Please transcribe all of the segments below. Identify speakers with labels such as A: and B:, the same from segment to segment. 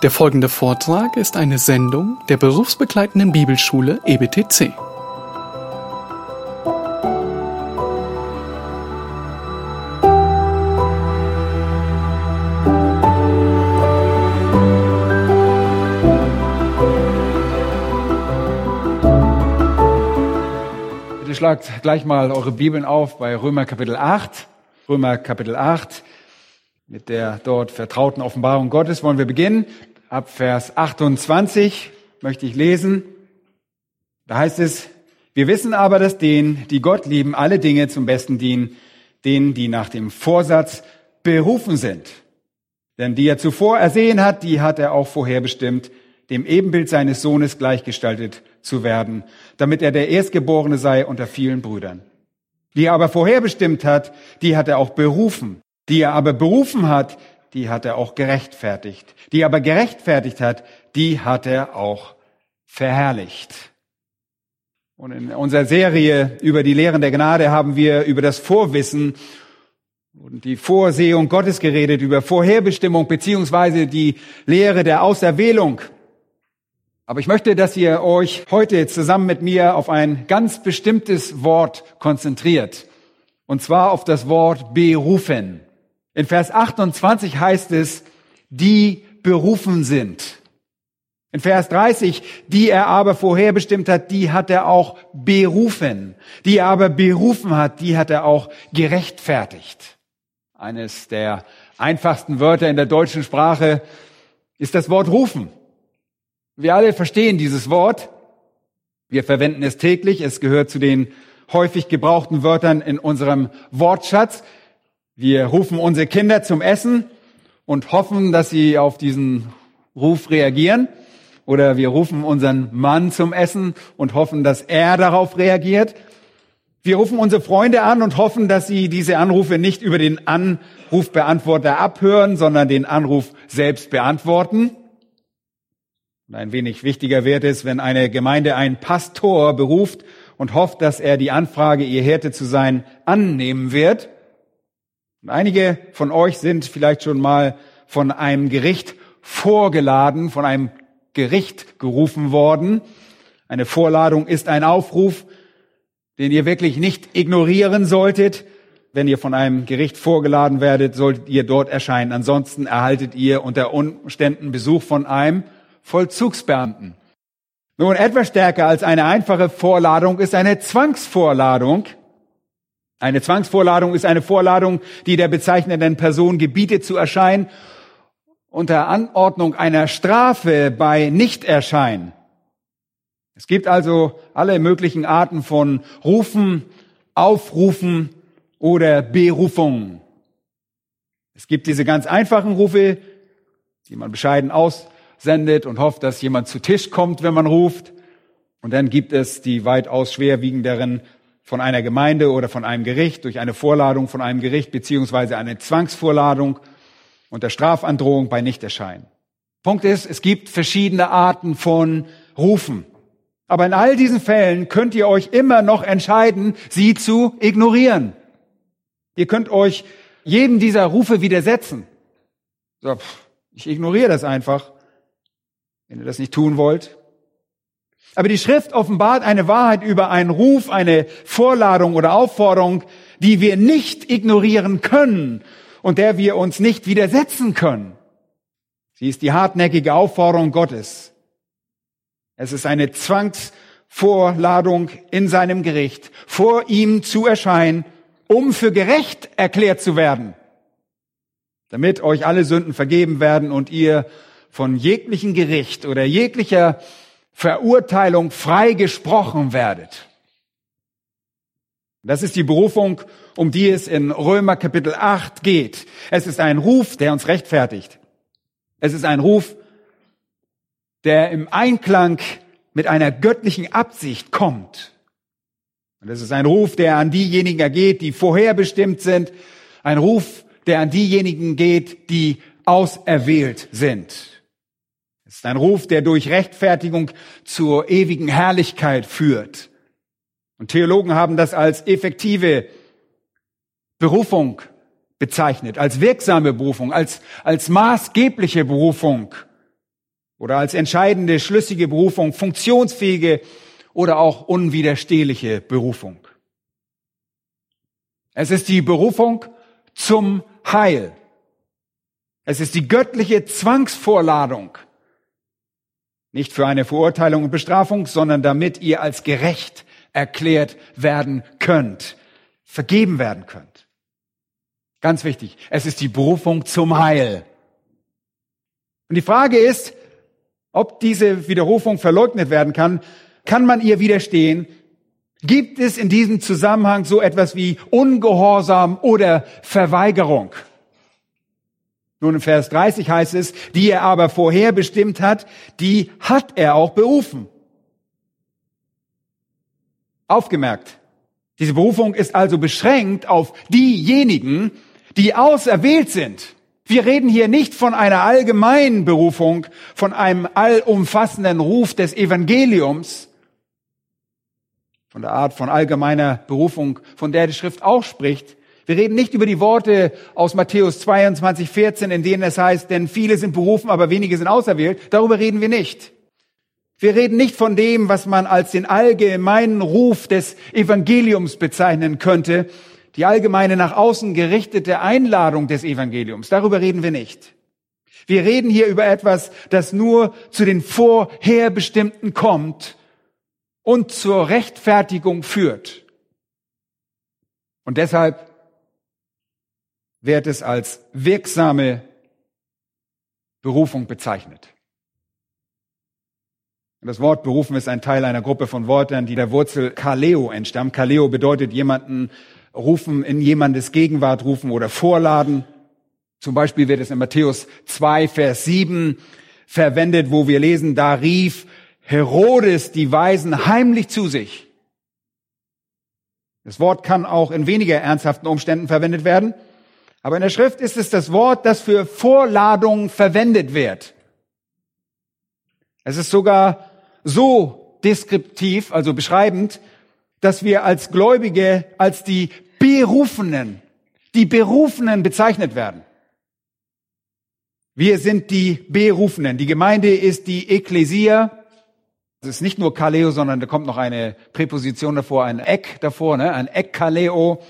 A: Der folgende Vortrag ist eine Sendung der berufsbegleitenden Bibelschule EBTC.
B: Bitte schlagt gleich mal eure Bibeln auf bei Römer Kapitel 8. Römer Kapitel 8. Mit der dort vertrauten Offenbarung Gottes wollen wir beginnen. Ab Vers 28 möchte ich lesen. Da heißt es, wir wissen aber, dass denen, die Gott lieben, alle Dinge zum Besten dienen, denen, die nach dem Vorsatz berufen sind. Denn die er zuvor ersehen hat, die hat er auch vorherbestimmt, dem Ebenbild seines Sohnes gleichgestaltet zu werden, damit er der Erstgeborene sei unter vielen Brüdern. Die er aber vorherbestimmt hat, die hat er auch berufen. Die er aber berufen hat, die hat er auch gerechtfertigt. Die er aber gerechtfertigt hat, die hat er auch verherrlicht. Und in unserer Serie über die Lehren der Gnade haben wir über das Vorwissen und die Vorsehung Gottes geredet, über Vorherbestimmung beziehungsweise die Lehre der Auserwählung. Aber ich möchte, dass ihr euch heute zusammen mit mir auf ein ganz bestimmtes Wort konzentriert. Und zwar auf das Wort berufen. In Vers 28 heißt es, die berufen sind. In Vers 30, die er aber vorherbestimmt hat, die hat er auch berufen. Die er aber berufen hat, die hat er auch gerechtfertigt. Eines der einfachsten Wörter in der deutschen Sprache ist das Wort rufen. Wir alle verstehen dieses Wort. Wir verwenden es täglich. Es gehört zu den häufig gebrauchten Wörtern in unserem Wortschatz. Wir rufen unsere Kinder zum Essen und hoffen, dass sie auf diesen Ruf reagieren. Oder wir rufen unseren Mann zum Essen und hoffen, dass er darauf reagiert. Wir rufen unsere Freunde an und hoffen, dass sie diese Anrufe nicht über den Anrufbeantworter abhören, sondern den Anruf selbst beantworten. Und ein wenig wichtiger wird es, wenn eine Gemeinde einen Pastor beruft und hofft, dass er die Anfrage, ihr Hirte zu sein, annehmen wird. Und einige von euch sind vielleicht schon mal von einem Gericht vorgeladen, von einem Gericht gerufen worden. Eine Vorladung ist ein Aufruf, den ihr wirklich nicht ignorieren solltet. Wenn ihr von einem Gericht vorgeladen werdet, solltet ihr dort erscheinen. Ansonsten erhaltet ihr unter Umständen Besuch von einem Vollzugsbeamten. Nun, etwas stärker als eine einfache Vorladung ist eine Zwangsvorladung. Eine Zwangsvorladung ist eine Vorladung, die der bezeichnenden Person gebietet zu erscheinen unter Anordnung einer Strafe bei Nichterschein. Es gibt also alle möglichen Arten von Rufen, Aufrufen oder Berufungen. Es gibt diese ganz einfachen Rufe, die man bescheiden aus sendet und hofft, dass jemand zu Tisch kommt, wenn man ruft. Und dann gibt es die weitaus schwerwiegenderen von einer Gemeinde oder von einem Gericht durch eine Vorladung von einem Gericht beziehungsweise eine Zwangsvorladung unter Strafandrohung bei Nichterscheinen. Punkt ist, es gibt verschiedene Arten von Rufen. Aber in all diesen Fällen könnt ihr euch immer noch entscheiden, sie zu ignorieren. Ihr könnt euch jedem dieser Rufe widersetzen. So, ich ignoriere das einfach wenn ihr das nicht tun wollt. Aber die Schrift offenbart eine Wahrheit über einen Ruf, eine Vorladung oder Aufforderung, die wir nicht ignorieren können und der wir uns nicht widersetzen können. Sie ist die hartnäckige Aufforderung Gottes. Es ist eine Zwangsvorladung in seinem Gericht, vor ihm zu erscheinen, um für gerecht erklärt zu werden, damit euch alle Sünden vergeben werden und ihr von jeglichen Gericht oder jeglicher Verurteilung frei gesprochen werdet. Das ist die Berufung, um die es in Römer Kapitel 8 geht. Es ist ein Ruf, der uns rechtfertigt. Es ist ein Ruf, der im Einklang mit einer göttlichen Absicht kommt. Und es ist ein Ruf, der an diejenigen ergeht, die vorherbestimmt sind. Ein Ruf, der an diejenigen geht, die auserwählt sind. Ist ein Ruf, der durch Rechtfertigung zur ewigen Herrlichkeit führt. Und Theologen haben das als effektive Berufung bezeichnet, als wirksame Berufung, als, als maßgebliche Berufung. oder als entscheidende, schlüssige Berufung, funktionsfähige oder auch unwiderstehliche Berufung. Es ist die Berufung zum Heil. Es ist die göttliche Zwangsvorladung. Nicht für eine Verurteilung und Bestrafung, sondern damit ihr als gerecht erklärt werden könnt, vergeben werden könnt. Ganz wichtig, es ist die Berufung zum Heil. Und die Frage ist, ob diese Widerrufung verleugnet werden kann. Kann man ihr widerstehen? Gibt es in diesem Zusammenhang so etwas wie Ungehorsam oder Verweigerung? Nun in Vers 30 heißt es, die er aber vorher bestimmt hat, die hat er auch berufen. Aufgemerkt. Diese Berufung ist also beschränkt auf diejenigen, die auserwählt sind. Wir reden hier nicht von einer allgemeinen Berufung, von einem allumfassenden Ruf des Evangeliums, von der Art von allgemeiner Berufung, von der die Schrift auch spricht. Wir reden nicht über die Worte aus Matthäus 22, 14, in denen es heißt, denn viele sind berufen, aber wenige sind auserwählt. Darüber reden wir nicht. Wir reden nicht von dem, was man als den allgemeinen Ruf des Evangeliums bezeichnen könnte, die allgemeine nach außen gerichtete Einladung des Evangeliums. Darüber reden wir nicht. Wir reden hier über etwas, das nur zu den Vorherbestimmten kommt und zur Rechtfertigung führt. Und deshalb wird es als wirksame Berufung bezeichnet. Das Wort berufen ist ein Teil einer Gruppe von Wörtern, die der Wurzel Kaleo entstammt. Kaleo bedeutet jemanden rufen, in jemandes Gegenwart rufen oder vorladen. Zum Beispiel wird es in Matthäus 2, Vers 7 verwendet, wo wir lesen, da rief Herodes die Weisen heimlich zu sich. Das Wort kann auch in weniger ernsthaften Umständen verwendet werden, aber in der Schrift ist es das Wort, das für Vorladung verwendet wird. Es ist sogar so deskriptiv, also beschreibend, dass wir als Gläubige als die Berufenen, die Berufenen bezeichnet werden. Wir sind die Berufenen. Die Gemeinde ist die Ekklesia. Es ist nicht nur Kaleo, sondern da kommt noch eine Präposition davor, ein Eck davor, ne? ein Ekkaleo. Es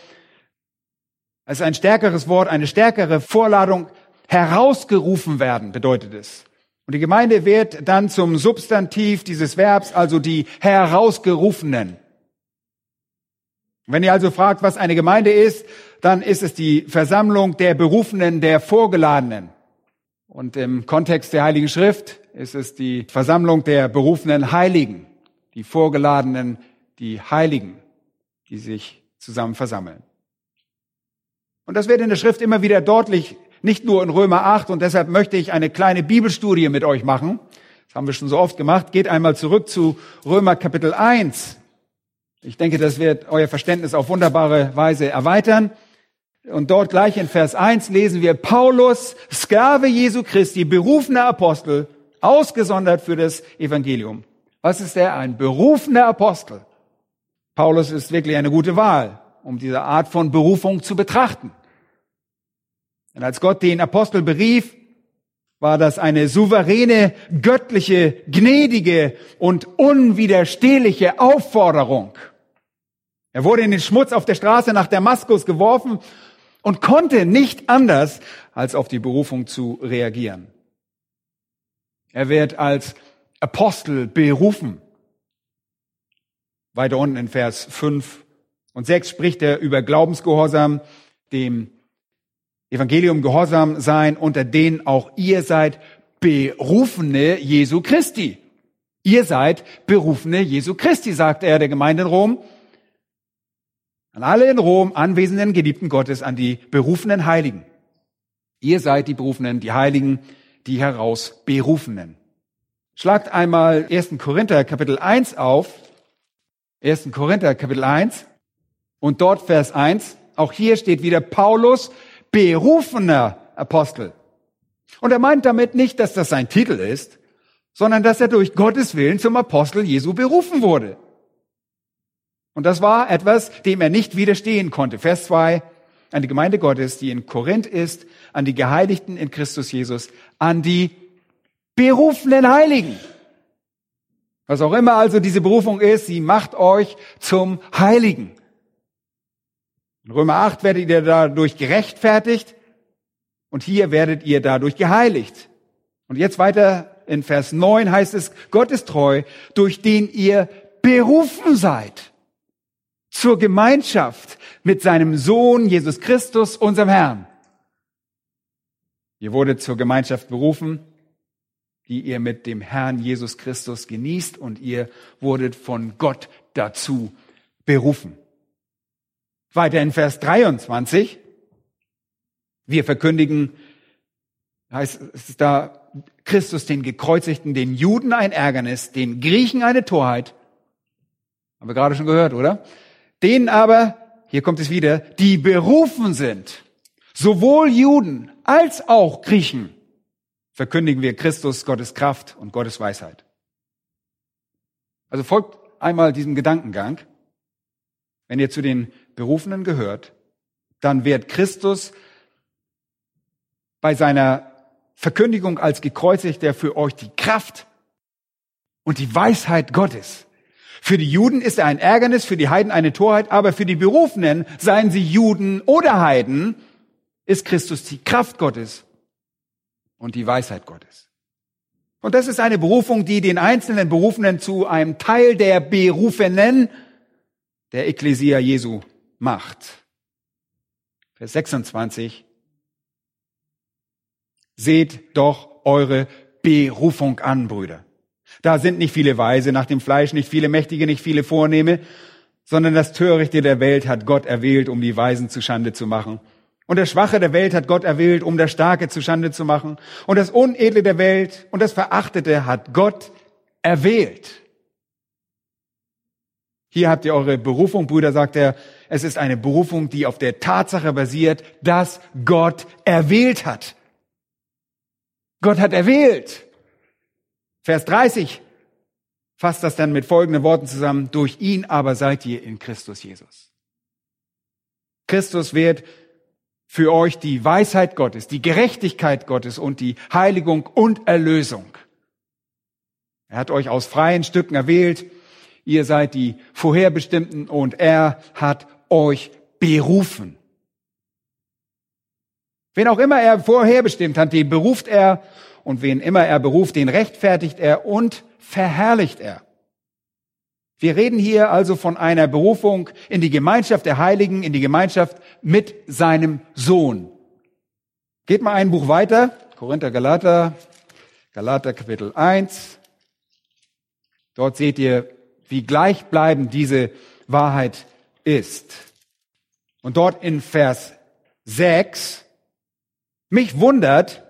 B: ist ein stärkeres Wort, eine stärkere Vorladung. Herausgerufen werden bedeutet es. Und die Gemeinde wird dann zum Substantiv dieses Verbs, also die Herausgerufenen. Wenn ihr also fragt, was eine Gemeinde ist, dann ist es die Versammlung der Berufenen, der Vorgeladenen. Und im Kontext der Heiligen Schrift ist es die Versammlung der berufenen Heiligen, die Vorgeladenen, die Heiligen, die sich zusammen versammeln. Und das wird in der Schrift immer wieder deutlich, nicht nur in Römer 8, und deshalb möchte ich eine kleine Bibelstudie mit euch machen. Das haben wir schon so oft gemacht. Geht einmal zurück zu Römer Kapitel 1. Ich denke, das wird euer Verständnis auf wunderbare Weise erweitern. Und dort gleich in Vers 1 lesen wir Paulus, Sklave Jesu Christi, berufener Apostel, ausgesondert für das Evangelium. Was ist er? Ein berufener Apostel. Paulus ist wirklich eine gute Wahl, um diese Art von Berufung zu betrachten. Denn als Gott den Apostel berief, war das eine souveräne, göttliche, gnädige und unwiderstehliche Aufforderung. Er wurde in den Schmutz auf der Straße nach Damaskus geworfen und konnte nicht anders, als auf die Berufung zu reagieren. Er wird als Apostel berufen. Weiter unten in Vers 5 und 6 spricht er über Glaubensgehorsam, dem Evangelium gehorsam sein, unter denen auch ihr seid Berufene Jesu Christi. Ihr seid Berufene Jesu Christi, sagt er der Gemeinde in Rom. An alle in Rom anwesenden Geliebten Gottes, an die berufenen Heiligen. Ihr seid die Berufenen, die Heiligen, die heraus Berufenen. Schlagt einmal 1. Korinther Kapitel 1 auf. 1. Korinther Kapitel 1 und dort Vers 1. Auch hier steht wieder Paulus, berufener Apostel. Und er meint damit nicht, dass das sein Titel ist, sondern dass er durch Gottes Willen zum Apostel Jesu berufen wurde. Und das war etwas, dem er nicht widerstehen konnte. Vers 2, an die Gemeinde Gottes, die in Korinth ist, an die Geheiligten in Christus Jesus, an die berufenen Heiligen. Was auch immer also diese Berufung ist, sie macht euch zum Heiligen. In Römer 8 werdet ihr dadurch gerechtfertigt und hier werdet ihr dadurch geheiligt. Und jetzt weiter in Vers 9 heißt es, Gott ist treu, durch den ihr berufen seid zur Gemeinschaft mit seinem Sohn Jesus Christus, unserem Herrn. Ihr wurde zur Gemeinschaft berufen, die ihr mit dem Herrn Jesus Christus genießt und ihr wurdet von Gott dazu berufen. Weiter in Vers 23. Wir verkündigen, heißt es da, Christus den Gekreuzigten, den Juden ein Ärgernis, den Griechen eine Torheit. Haben wir gerade schon gehört, oder? Denen aber, hier kommt es wieder, die berufen sind, sowohl Juden als auch Griechen, verkündigen wir Christus, Gottes Kraft und Gottes Weisheit. Also folgt einmal diesem Gedankengang. Wenn ihr zu den Berufenen gehört, dann wird Christus bei seiner Verkündigung als gekreuzigter für euch die Kraft und die Weisheit Gottes. Für die Juden ist er ein Ärgernis, für die Heiden eine Torheit, aber für die Berufenen, seien sie Juden oder Heiden, ist Christus die Kraft Gottes und die Weisheit Gottes. Und das ist eine Berufung, die den einzelnen Berufenen zu einem Teil der Berufenen der Ekklesia Jesu macht. Vers 26. Seht doch eure Berufung an, Brüder. Da sind nicht viele Weise nach dem Fleisch, nicht viele Mächtige, nicht viele Vornehme, sondern das Törichte der Welt hat Gott erwählt, um die Weisen zu Schande zu machen. Und das Schwache der Welt hat Gott erwählt, um das Starke zu Schande zu machen. Und das Unedle der Welt und das Verachtete hat Gott erwählt. Hier habt ihr eure Berufung, Brüder, sagt er. Es ist eine Berufung, die auf der Tatsache basiert, dass Gott erwählt hat. Gott hat erwählt. Vers 30 fasst das dann mit folgenden Worten zusammen. Durch ihn aber seid ihr in Christus Jesus. Christus wird für euch die Weisheit Gottes, die Gerechtigkeit Gottes und die Heiligung und Erlösung. Er hat euch aus freien Stücken erwählt. Ihr seid die Vorherbestimmten und er hat euch berufen. Wen auch immer er vorherbestimmt hat, den beruft er und wen immer er beruft, den rechtfertigt er und verherrlicht er. Wir reden hier also von einer Berufung in die Gemeinschaft der Heiligen, in die Gemeinschaft mit seinem Sohn. Geht mal ein Buch weiter, Korinther Galater, Galater Kapitel 1. Dort seht ihr, wie gleichbleibend diese Wahrheit ist. Und dort in Vers 6, mich wundert,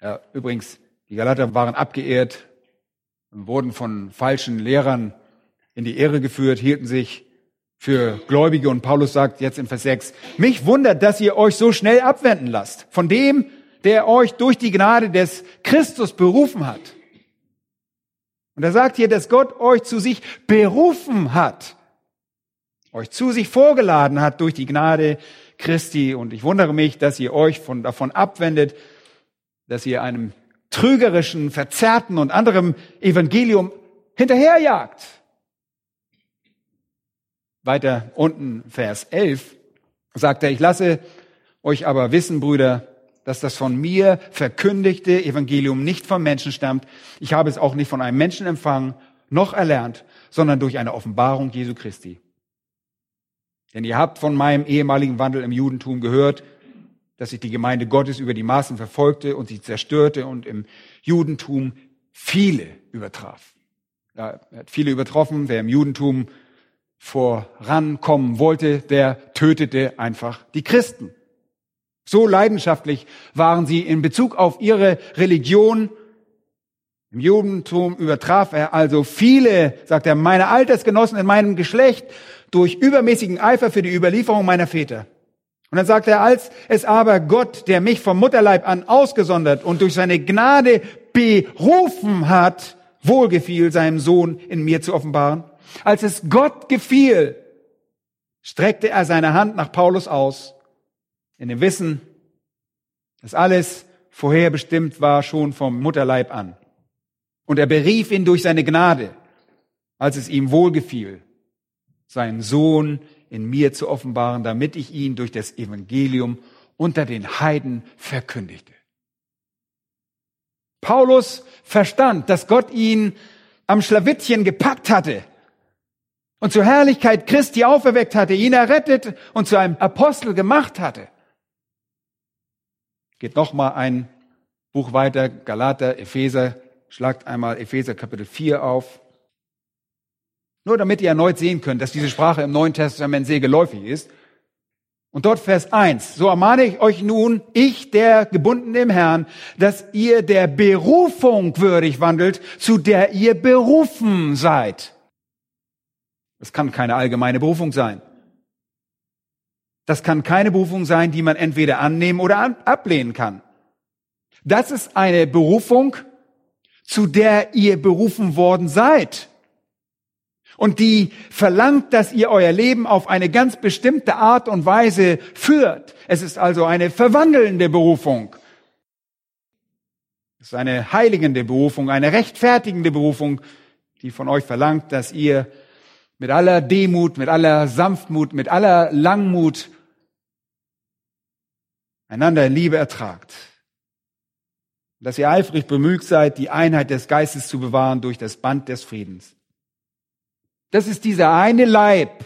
B: ja, übrigens, die Galater waren abgeehrt und wurden von falschen Lehrern in die Ehre geführt, hielten sich für Gläubige und Paulus sagt jetzt in Vers 6, mich wundert, dass ihr euch so schnell abwenden lasst von dem, der euch durch die Gnade des Christus berufen hat. Und er sagt hier, dass Gott euch zu sich berufen hat, euch zu sich vorgeladen hat durch die Gnade Christi. Und ich wundere mich, dass ihr euch von, davon abwendet, dass ihr einem trügerischen, verzerrten und anderem Evangelium hinterherjagt. Weiter unten, Vers 11, sagt er, ich lasse euch aber wissen, Brüder, dass das von mir verkündigte Evangelium nicht vom Menschen stammt. Ich habe es auch nicht von einem Menschen empfangen, noch erlernt, sondern durch eine Offenbarung Jesu Christi. Denn ihr habt von meinem ehemaligen Wandel im Judentum gehört, dass ich die Gemeinde Gottes über die Maßen verfolgte und sie zerstörte und im Judentum viele übertraf. Ja, er hat viele übertroffen. Wer im Judentum vorankommen wollte, der tötete einfach die Christen. So leidenschaftlich waren sie in Bezug auf ihre Religion. Im Judentum übertraf er also viele, sagt er, meine Altersgenossen in meinem Geschlecht durch übermäßigen Eifer für die Überlieferung meiner Väter. Und dann sagt er, als es aber Gott, der mich vom Mutterleib an ausgesondert und durch seine Gnade berufen hat, wohlgefiel, seinem Sohn in mir zu offenbaren, als es Gott gefiel, streckte er seine Hand nach Paulus aus, in dem Wissen, dass alles vorherbestimmt war schon vom Mutterleib an. Und er berief ihn durch seine Gnade, als es ihm wohlgefiel, seinen Sohn in mir zu offenbaren, damit ich ihn durch das Evangelium unter den Heiden verkündigte. Paulus verstand, dass Gott ihn am Schlawittchen gepackt hatte und zur Herrlichkeit Christi auferweckt hatte, ihn errettet und zu einem Apostel gemacht hatte. Geht noch mal ein Buch weiter, Galater, Epheser, schlagt einmal Epheser Kapitel 4 auf. Nur damit ihr erneut sehen könnt, dass diese Sprache im Neuen Testament sehr geläufig ist. Und dort Vers 1. So ermahne ich euch nun, ich, der Gebundene im Herrn, dass ihr der Berufung würdig wandelt, zu der ihr berufen seid. Das kann keine allgemeine Berufung sein. Das kann keine Berufung sein, die man entweder annehmen oder ablehnen kann. Das ist eine Berufung, zu der ihr berufen worden seid. Und die verlangt, dass ihr euer Leben auf eine ganz bestimmte Art und Weise führt. Es ist also eine verwandelnde Berufung. Es ist eine heiligende Berufung, eine rechtfertigende Berufung, die von euch verlangt, dass ihr mit aller Demut, mit aller Sanftmut, mit aller Langmut einander in Liebe ertragt. Dass ihr eifrig bemüht seid, die Einheit des Geistes zu bewahren durch das Band des Friedens. Das ist dieser eine Leib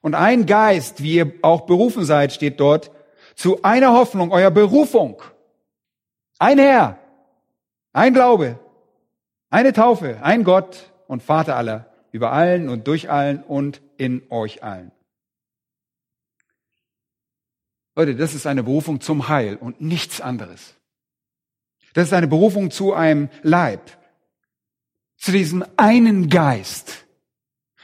B: und ein Geist, wie ihr auch berufen seid, steht dort, zu einer Hoffnung, eurer Berufung. Ein Herr, ein Glaube, eine Taufe, ein Gott und Vater aller, über allen und durch allen und in euch allen. Leute, das ist eine Berufung zum Heil und nichts anderes. Das ist eine Berufung zu einem Leib, zu diesem einen Geist,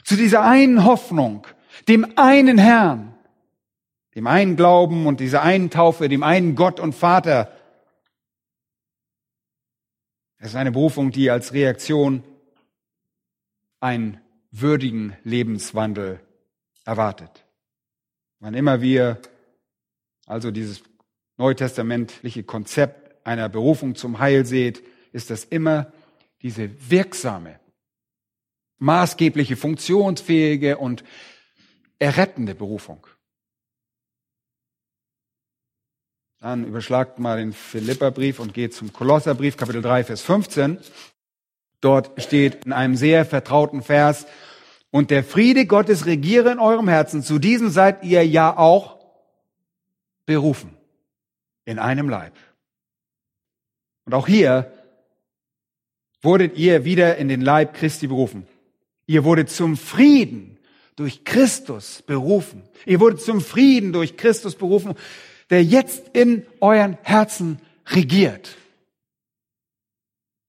B: zu dieser einen Hoffnung, dem einen Herrn, dem einen Glauben und dieser einen Taufe, dem einen Gott und Vater. Es ist eine Berufung, die als Reaktion einen würdigen Lebenswandel erwartet. Wann immer wir also dieses neutestamentliche Konzept einer Berufung zum Heil seht, ist das immer diese wirksame, maßgebliche, funktionsfähige und errettende Berufung. Dann überschlagt mal den Philipperbrief und geht zum Kolosserbrief, Kapitel 3, Vers 15. Dort steht in einem sehr vertrauten Vers, und der Friede Gottes regiere in eurem Herzen. Zu diesem seid ihr ja auch berufen in einem Leib. Und auch hier wurdet ihr wieder in den Leib Christi berufen. Ihr wurdet zum Frieden durch Christus berufen. Ihr wurdet zum Frieden durch Christus berufen, der jetzt in euren Herzen regiert.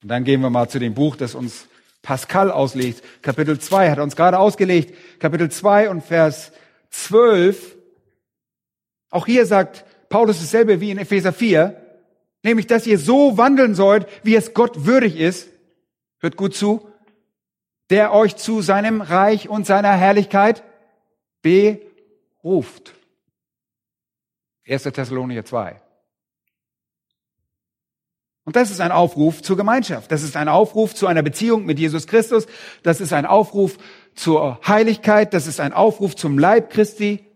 B: Und dann gehen wir mal zu dem Buch, das uns Pascal auslegt. Kapitel 2 hat er uns gerade ausgelegt. Kapitel 2 und Vers 12 auch hier sagt Paulus dasselbe wie in Epheser 4, nämlich, dass ihr so wandeln sollt, wie es Gott würdig ist. Hört gut zu. Der euch zu seinem Reich und seiner Herrlichkeit beruft. 1. Thessalonicher 2. Und das ist ein Aufruf zur Gemeinschaft. Das ist ein Aufruf zu einer Beziehung mit Jesus Christus. Das ist ein Aufruf zur Heiligkeit. Das ist ein Aufruf zum Leib Christi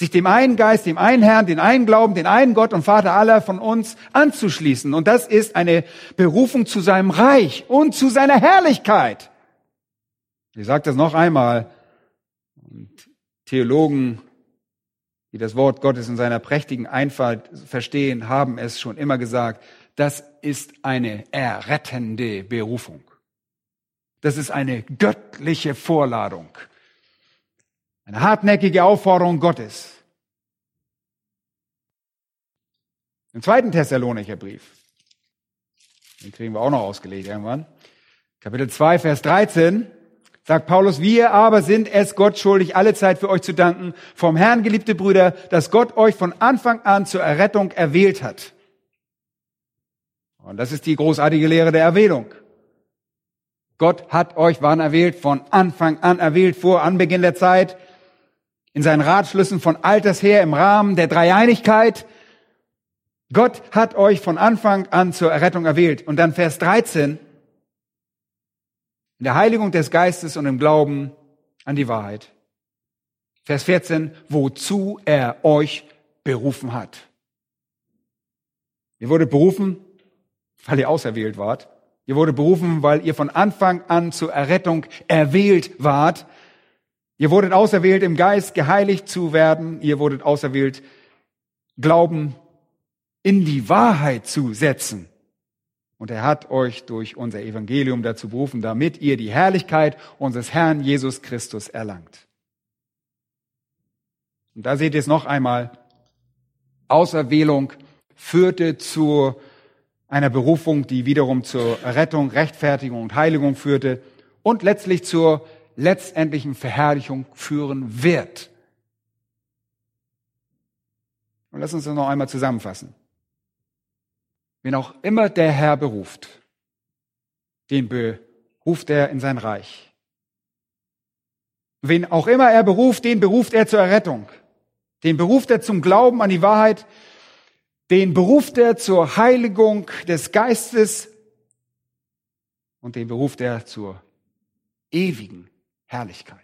B: sich dem einen Geist, dem einen Herrn, den einen Glauben, den einen Gott und Vater aller von uns anzuschließen. Und das ist eine Berufung zu seinem Reich und zu seiner Herrlichkeit. Ich sage das noch einmal. Und Theologen, die das Wort Gottes in seiner prächtigen Einfalt verstehen, haben es schon immer gesagt. Das ist eine errettende Berufung. Das ist eine göttliche Vorladung. Eine hartnäckige Aufforderung Gottes. Im zweiten Thessalonicher Brief, den kriegen wir auch noch ausgelegt irgendwann, Kapitel 2, Vers 13, sagt Paulus, wir aber sind es Gott schuldig, alle Zeit für euch zu danken, vom Herrn, geliebte Brüder, dass Gott euch von Anfang an zur Errettung erwählt hat. Und das ist die großartige Lehre der Erwählung. Gott hat euch wann erwählt? Von Anfang an erwählt, vor Anbeginn der Zeit in seinen Ratschlüssen von alters her im Rahmen der Dreieinigkeit, Gott hat euch von Anfang an zur Errettung erwählt. Und dann Vers 13, in der Heiligung des Geistes und im Glauben an die Wahrheit. Vers 14, wozu er euch berufen hat. Ihr wurde berufen, weil ihr auserwählt wart. Ihr wurde berufen, weil ihr von Anfang an zur Errettung erwählt wart. Ihr wurdet auserwählt, im Geist geheiligt zu werden. Ihr wurdet auserwählt, Glauben in die Wahrheit zu setzen. Und er hat euch durch unser Evangelium dazu berufen, damit ihr die Herrlichkeit unseres Herrn Jesus Christus erlangt. Und da seht ihr es noch einmal. Auserwählung führte zu einer Berufung, die wiederum zur Rettung, Rechtfertigung und Heiligung führte und letztlich zur letztendlichen Verherrlichung führen wird. Und lass uns das noch einmal zusammenfassen. Wen auch immer der Herr beruft, den beruft er in sein Reich. Wen auch immer er beruft, den beruft er zur Errettung. Den beruft er zum Glauben an die Wahrheit. Den beruft er zur Heiligung des Geistes. Und den beruft er zur ewigen Herrlichkeit.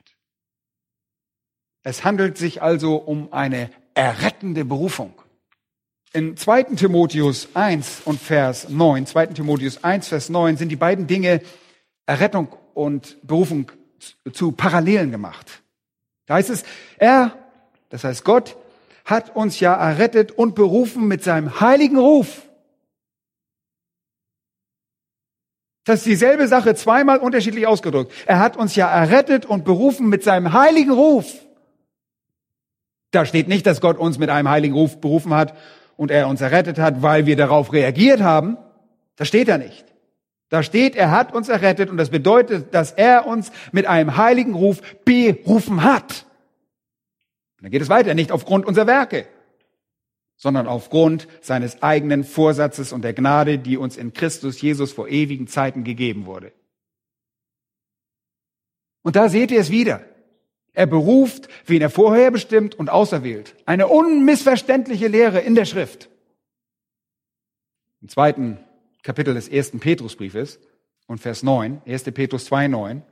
B: Es handelt sich also um eine errettende Berufung. In 2. Timotheus 1 und Vers 9, 2. Timotheus 1, Vers 9 sind die beiden Dinge Errettung und Berufung zu Parallelen gemacht. Da heißt es, er, das heißt Gott, hat uns ja errettet und berufen mit seinem heiligen Ruf. Das ist dieselbe Sache zweimal unterschiedlich ausgedrückt. Er hat uns ja errettet und berufen mit seinem heiligen Ruf. Da steht nicht, dass Gott uns mit einem heiligen Ruf berufen hat und er uns errettet hat, weil wir darauf reagiert haben. Das steht da nicht. Da steht, er hat uns errettet und das bedeutet, dass er uns mit einem heiligen Ruf berufen hat. dann geht es weiter, nicht aufgrund unserer Werke, sondern aufgrund seines eigenen Vorsatzes und der Gnade, die uns in Christus Jesus vor ewigen Zeiten gegeben wurde. Und da seht ihr es wieder. Er beruft, wen er vorher bestimmt und auserwählt. Eine unmissverständliche Lehre in der Schrift. Im zweiten Kapitel des ersten Petrusbriefes und Vers 9, 1. Petrus 2, 9,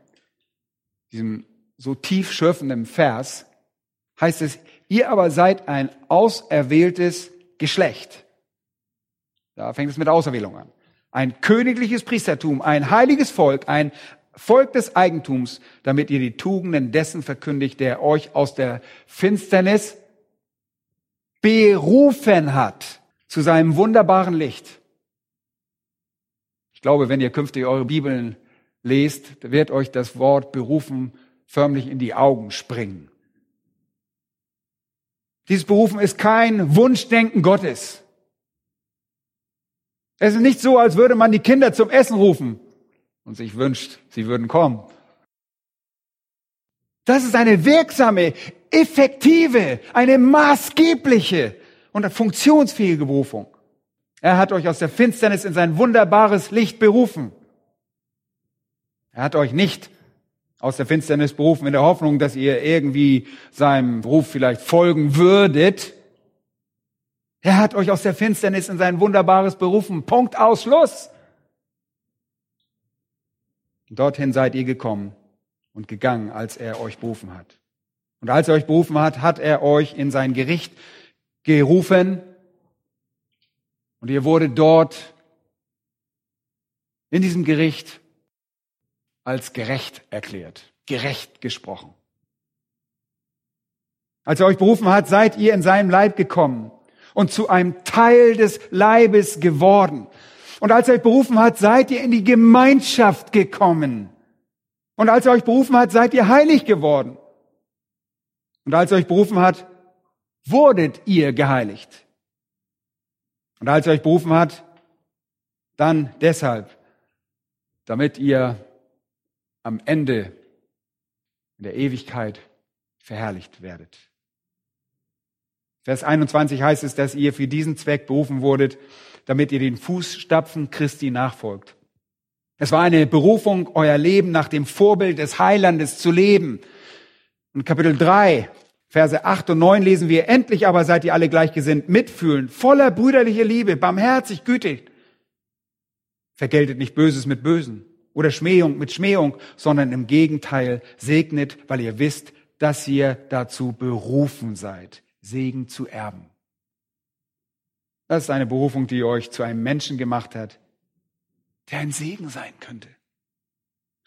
B: diesem so tief schürfenden Vers, heißt es, ihr aber seid ein auserwähltes Geschlecht. Da fängt es mit Auserwählung an. Ein königliches Priestertum, ein heiliges Volk, ein Volk des Eigentums, damit ihr die Tugenden dessen verkündigt, der euch aus der Finsternis berufen hat zu seinem wunderbaren Licht. Ich glaube, wenn ihr künftig eure Bibeln lest, wird euch das Wort berufen förmlich in die Augen springen. Dieses Berufen ist kein Wunschdenken Gottes. Es ist nicht so, als würde man die Kinder zum Essen rufen und sich wünscht, sie würden kommen. Das ist eine wirksame, effektive, eine maßgebliche und funktionsfähige Berufung. Er hat euch aus der Finsternis in sein wunderbares Licht berufen. Er hat euch nicht aus der Finsternis berufen in der Hoffnung, dass ihr irgendwie seinem Ruf vielleicht folgen würdet. Er hat euch aus der Finsternis in sein wunderbares berufen. Punkt aus Schluss. Dorthin seid ihr gekommen und gegangen, als er euch berufen hat. Und als er euch berufen hat, hat er euch in sein Gericht gerufen und ihr wurde dort in diesem Gericht als gerecht erklärt, gerecht gesprochen. Als er euch berufen hat, seid ihr in seinem Leib gekommen und zu einem Teil des Leibes geworden. Und als er euch berufen hat, seid ihr in die Gemeinschaft gekommen. Und als er euch berufen hat, seid ihr heilig geworden. Und als er euch berufen hat, wurdet ihr geheiligt. Und als er euch berufen hat, dann deshalb, damit ihr am Ende in der Ewigkeit verherrlicht werdet. Vers 21 heißt es, dass ihr für diesen Zweck berufen wurdet, damit ihr den Fußstapfen Christi nachfolgt. Es war eine Berufung, euer Leben nach dem Vorbild des Heilandes zu leben. Und Kapitel 3, Verse 8 und 9 lesen wir, endlich aber seid ihr alle gleichgesinnt, mitfühlen, voller brüderlicher Liebe, barmherzig, gütig. Vergeltet nicht Böses mit Bösen oder Schmähung mit Schmähung, sondern im Gegenteil segnet, weil ihr wisst, dass ihr dazu berufen seid, Segen zu erben. Das ist eine Berufung, die euch zu einem Menschen gemacht hat, der ein Segen sein könnte.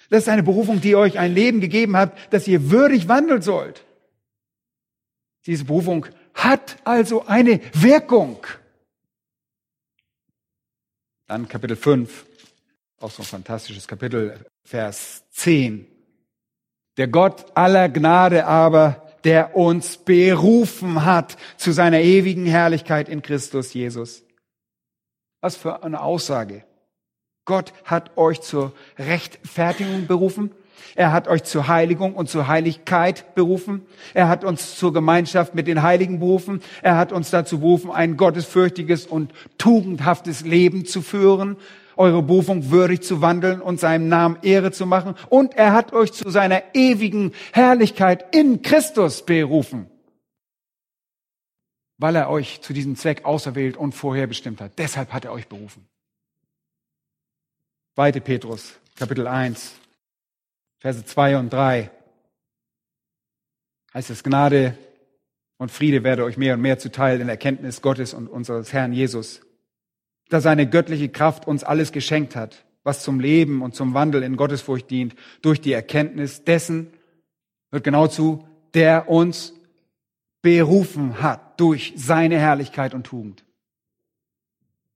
B: Das ist eine Berufung, die euch ein Leben gegeben hat, das ihr würdig wandeln sollt. Diese Berufung hat also eine Wirkung. Dann Kapitel 5, auch so ein fantastisches Kapitel, Vers 10. Der Gott aller Gnade aber, der uns berufen hat zu seiner ewigen Herrlichkeit in Christus Jesus. Was für eine Aussage. Gott hat euch zur Rechtfertigung berufen. Er hat euch zur Heiligung und zur Heiligkeit berufen. Er hat uns zur Gemeinschaft mit den Heiligen berufen. Er hat uns dazu berufen, ein gottesfürchtiges und tugendhaftes Leben zu führen eure Berufung würdig zu wandeln und seinem Namen Ehre zu machen. Und er hat euch zu seiner ewigen Herrlichkeit in Christus berufen, weil er euch zu diesem Zweck auserwählt und vorherbestimmt hat. Deshalb hat er euch berufen. 2. Petrus, Kapitel 1, Verse 2 und 3 heißt es Gnade und Friede werde euch mehr und mehr zuteil in Erkenntnis Gottes und unseres Herrn Jesus da seine göttliche Kraft uns alles geschenkt hat, was zum Leben und zum Wandel in Gottesfurcht dient, durch die Erkenntnis dessen, hört genau zu, der uns berufen hat durch seine Herrlichkeit und Tugend.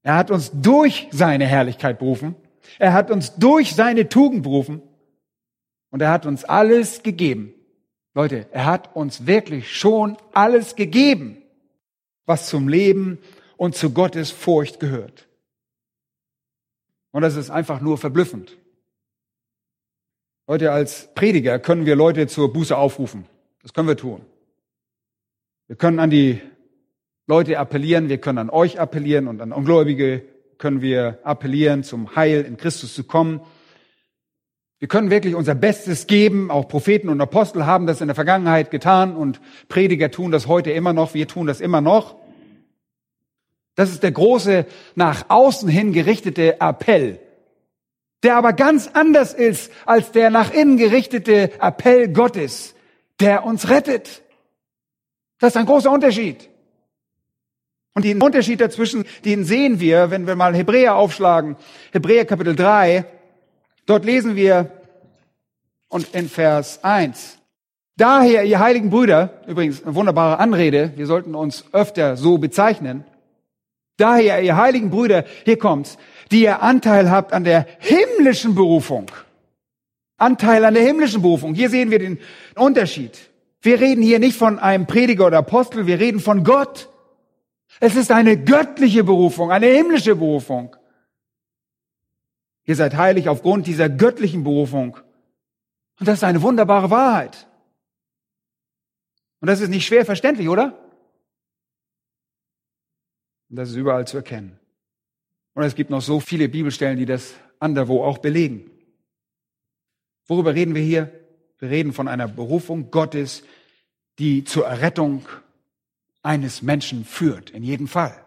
B: Er hat uns durch seine Herrlichkeit berufen. Er hat uns durch seine Tugend berufen. Und er hat uns alles gegeben. Leute, er hat uns wirklich schon alles gegeben, was zum Leben und zu Gottes Furcht gehört. Und das ist einfach nur verblüffend. Heute als Prediger können wir Leute zur Buße aufrufen. Das können wir tun. Wir können an die Leute appellieren, wir können an euch appellieren und an Ungläubige können wir appellieren, zum Heil in Christus zu kommen. Wir können wirklich unser Bestes geben. Auch Propheten und Apostel haben das in der Vergangenheit getan und Prediger tun das heute immer noch. Wir tun das immer noch. Das ist der große nach außen hin gerichtete Appell, der aber ganz anders ist als der nach innen gerichtete Appell Gottes, der uns rettet. Das ist ein großer Unterschied. Und den Unterschied dazwischen, den sehen wir, wenn wir mal Hebräer aufschlagen. Hebräer Kapitel 3. Dort lesen wir und in Vers 1. Daher, ihr heiligen Brüder, übrigens eine wunderbare Anrede, wir sollten uns öfter so bezeichnen. Daher, ihr heiligen Brüder, hier kommt's, die ihr Anteil habt an der himmlischen Berufung. Anteil an der himmlischen Berufung. Hier sehen wir den Unterschied. Wir reden hier nicht von einem Prediger oder Apostel, wir reden von Gott. Es ist eine göttliche Berufung, eine himmlische Berufung. Ihr seid heilig aufgrund dieser göttlichen Berufung. Und das ist eine wunderbare Wahrheit. Und das ist nicht schwer verständlich, oder? Und das ist überall zu erkennen. Und es gibt noch so viele Bibelstellen, die das anderwo auch belegen. Worüber reden wir hier? Wir reden von einer Berufung Gottes, die zur Errettung eines Menschen führt, in jedem Fall.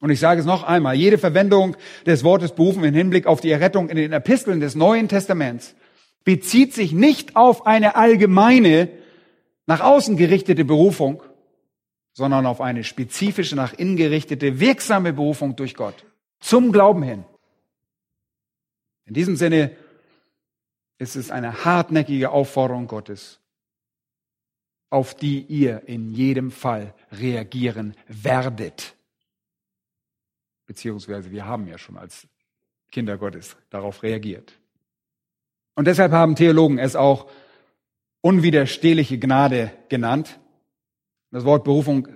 B: Und ich sage es noch einmal, jede Verwendung des Wortes berufen im Hinblick auf die Errettung in den Episteln des Neuen Testaments bezieht sich nicht auf eine allgemeine, nach außen gerichtete Berufung, sondern auf eine spezifische, nach innen gerichtete, wirksame Berufung durch Gott. Zum Glauben hin. In diesem Sinne ist es eine hartnäckige Aufforderung Gottes, auf die ihr in jedem Fall reagieren werdet. Beziehungsweise wir haben ja schon als Kinder Gottes darauf reagiert. Und deshalb haben Theologen es auch unwiderstehliche Gnade genannt. Das Wort Berufung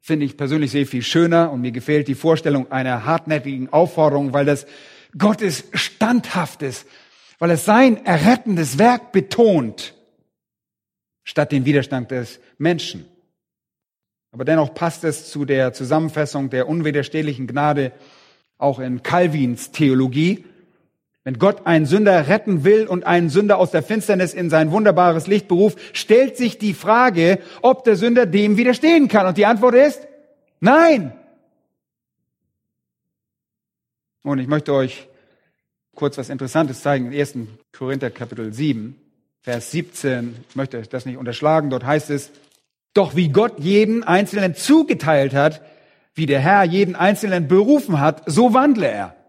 B: finde ich persönlich sehr viel schöner und mir gefällt die Vorstellung einer hartnäckigen Aufforderung, weil das Gottes standhaftes, weil es sein errettendes Werk betont, statt den Widerstand des Menschen. Aber dennoch passt es zu der Zusammenfassung der unwiderstehlichen Gnade auch in Calvins Theologie, Wenn Gott einen Sünder retten will und einen Sünder aus der Finsternis in sein wunderbares Licht beruft, stellt sich die Frage, ob der Sünder dem widerstehen kann. Und die Antwort ist nein. Und ich möchte euch kurz was Interessantes zeigen. In 1. Korinther Kapitel 7, Vers 17. Ich möchte das nicht unterschlagen. Dort heißt es, doch wie Gott jeden Einzelnen zugeteilt hat, wie der Herr jeden Einzelnen berufen hat, so wandle er.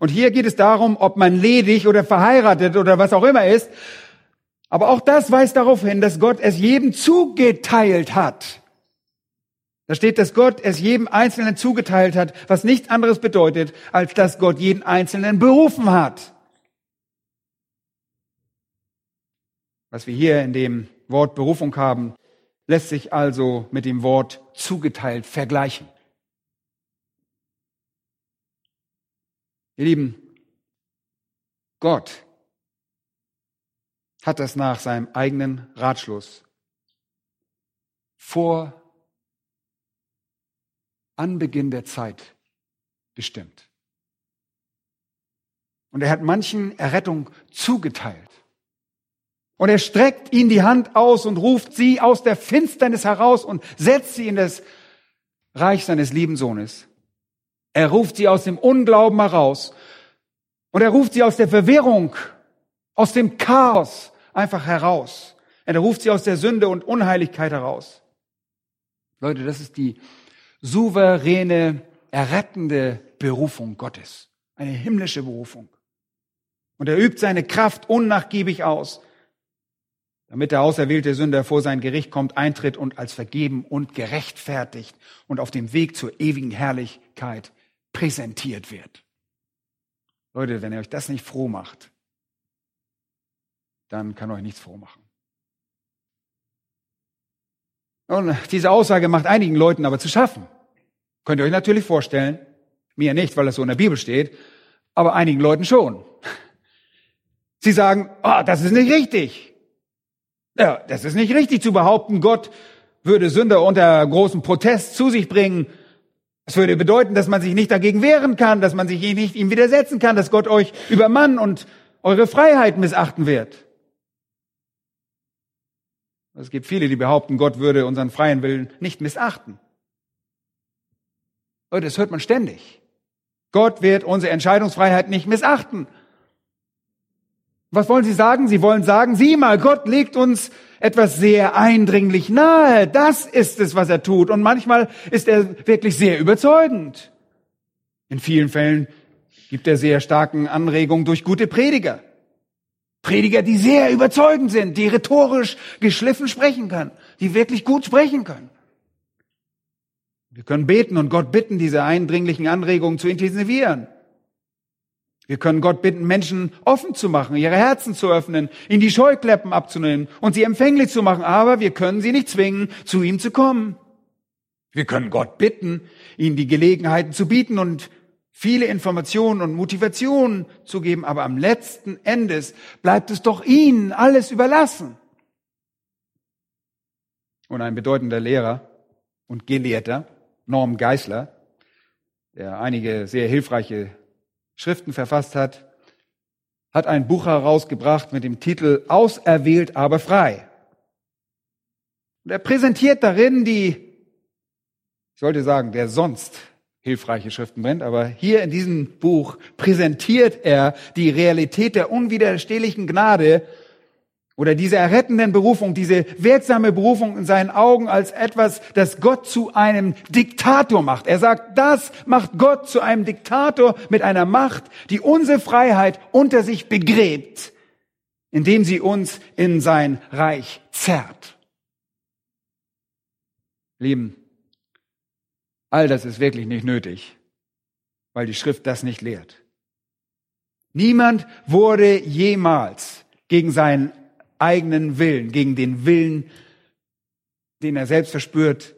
B: Und hier geht es darum, ob man ledig oder verheiratet oder was auch immer ist. Aber auch das weist darauf hin, dass Gott es jedem zugeteilt hat. Da steht, dass Gott es jedem Einzelnen zugeteilt hat, was nichts anderes bedeutet, als dass Gott jeden Einzelnen berufen hat. Was wir hier in dem Wort Berufung haben, lässt sich also mit dem Wort zugeteilt vergleichen. Ihr Lieben, Gott hat das nach seinem eigenen Ratschluss vor Anbeginn der Zeit bestimmt. Und er hat manchen Errettung zugeteilt. Und er streckt ihnen die Hand aus und ruft sie aus der Finsternis heraus und setzt sie in das Reich seines lieben Sohnes. Er ruft sie aus dem Unglauben heraus. Und er ruft sie aus der Verwirrung, aus dem Chaos einfach heraus. Er ruft sie aus der Sünde und Unheiligkeit heraus. Leute, das ist die souveräne, errettende Berufung Gottes. Eine himmlische Berufung. Und er übt seine Kraft unnachgiebig aus, damit der auserwählte Sünder vor sein Gericht kommt, eintritt und als vergeben und gerechtfertigt und auf dem Weg zur ewigen Herrlichkeit präsentiert wird. Leute, wenn ihr euch das nicht froh macht, dann kann euch nichts froh machen. Und diese Aussage macht einigen Leuten aber zu schaffen. Könnt ihr euch natürlich vorstellen, mir nicht, weil das so in der Bibel steht, aber einigen Leuten schon. Sie sagen, oh, das ist nicht richtig. Ja, das ist nicht richtig zu behaupten, Gott würde Sünder unter großem Protest zu sich bringen das würde bedeuten, dass man sich nicht dagegen wehren kann, dass man sich nicht ihm widersetzen kann, dass Gott euch übermannen und eure Freiheit missachten wird. Es gibt viele, die behaupten, Gott würde unseren freien Willen nicht missachten. Und das hört man ständig. Gott wird unsere Entscheidungsfreiheit nicht missachten. Was wollen Sie sagen? Sie wollen sagen, sieh mal, Gott legt uns etwas sehr eindringlich nahe. Das ist es, was er tut. Und manchmal ist er wirklich sehr überzeugend. In vielen Fällen gibt er sehr starken Anregungen durch gute Prediger. Prediger, die sehr überzeugend sind, die rhetorisch geschliffen sprechen können, die wirklich gut sprechen können. Wir können beten und Gott bitten, diese eindringlichen Anregungen zu intensivieren. Wir können Gott bitten, Menschen offen zu machen, ihre Herzen zu öffnen, ihnen die Scheuklappen abzunehmen und sie empfänglich zu machen. Aber wir können sie nicht zwingen, zu ihm zu kommen. Wir können Gott bitten, ihnen die Gelegenheiten zu bieten und viele Informationen und Motivationen zu geben. Aber am letzten Endes bleibt es doch ihnen alles überlassen. Und ein bedeutender Lehrer und Gelehrter, Norm Geisler, der einige sehr hilfreiche Schriften verfasst hat, hat ein Buch herausgebracht mit dem Titel Auserwählt, aber frei. Und er präsentiert darin die, ich sollte sagen, der sonst hilfreiche Schriften brennt, aber hier in diesem Buch präsentiert er die Realität der unwiderstehlichen Gnade oder diese errettenden Berufung, diese wirksame Berufung in seinen Augen als etwas, das Gott zu einem Diktator macht. Er sagt, das macht Gott zu einem Diktator mit einer Macht, die unsere Freiheit unter sich begräbt, indem sie uns in sein Reich zerrt. Lieben, all das ist wirklich nicht nötig, weil die Schrift das nicht lehrt. Niemand wurde jemals gegen seinen eigenen Willen, gegen den Willen, den er selbst verspürt,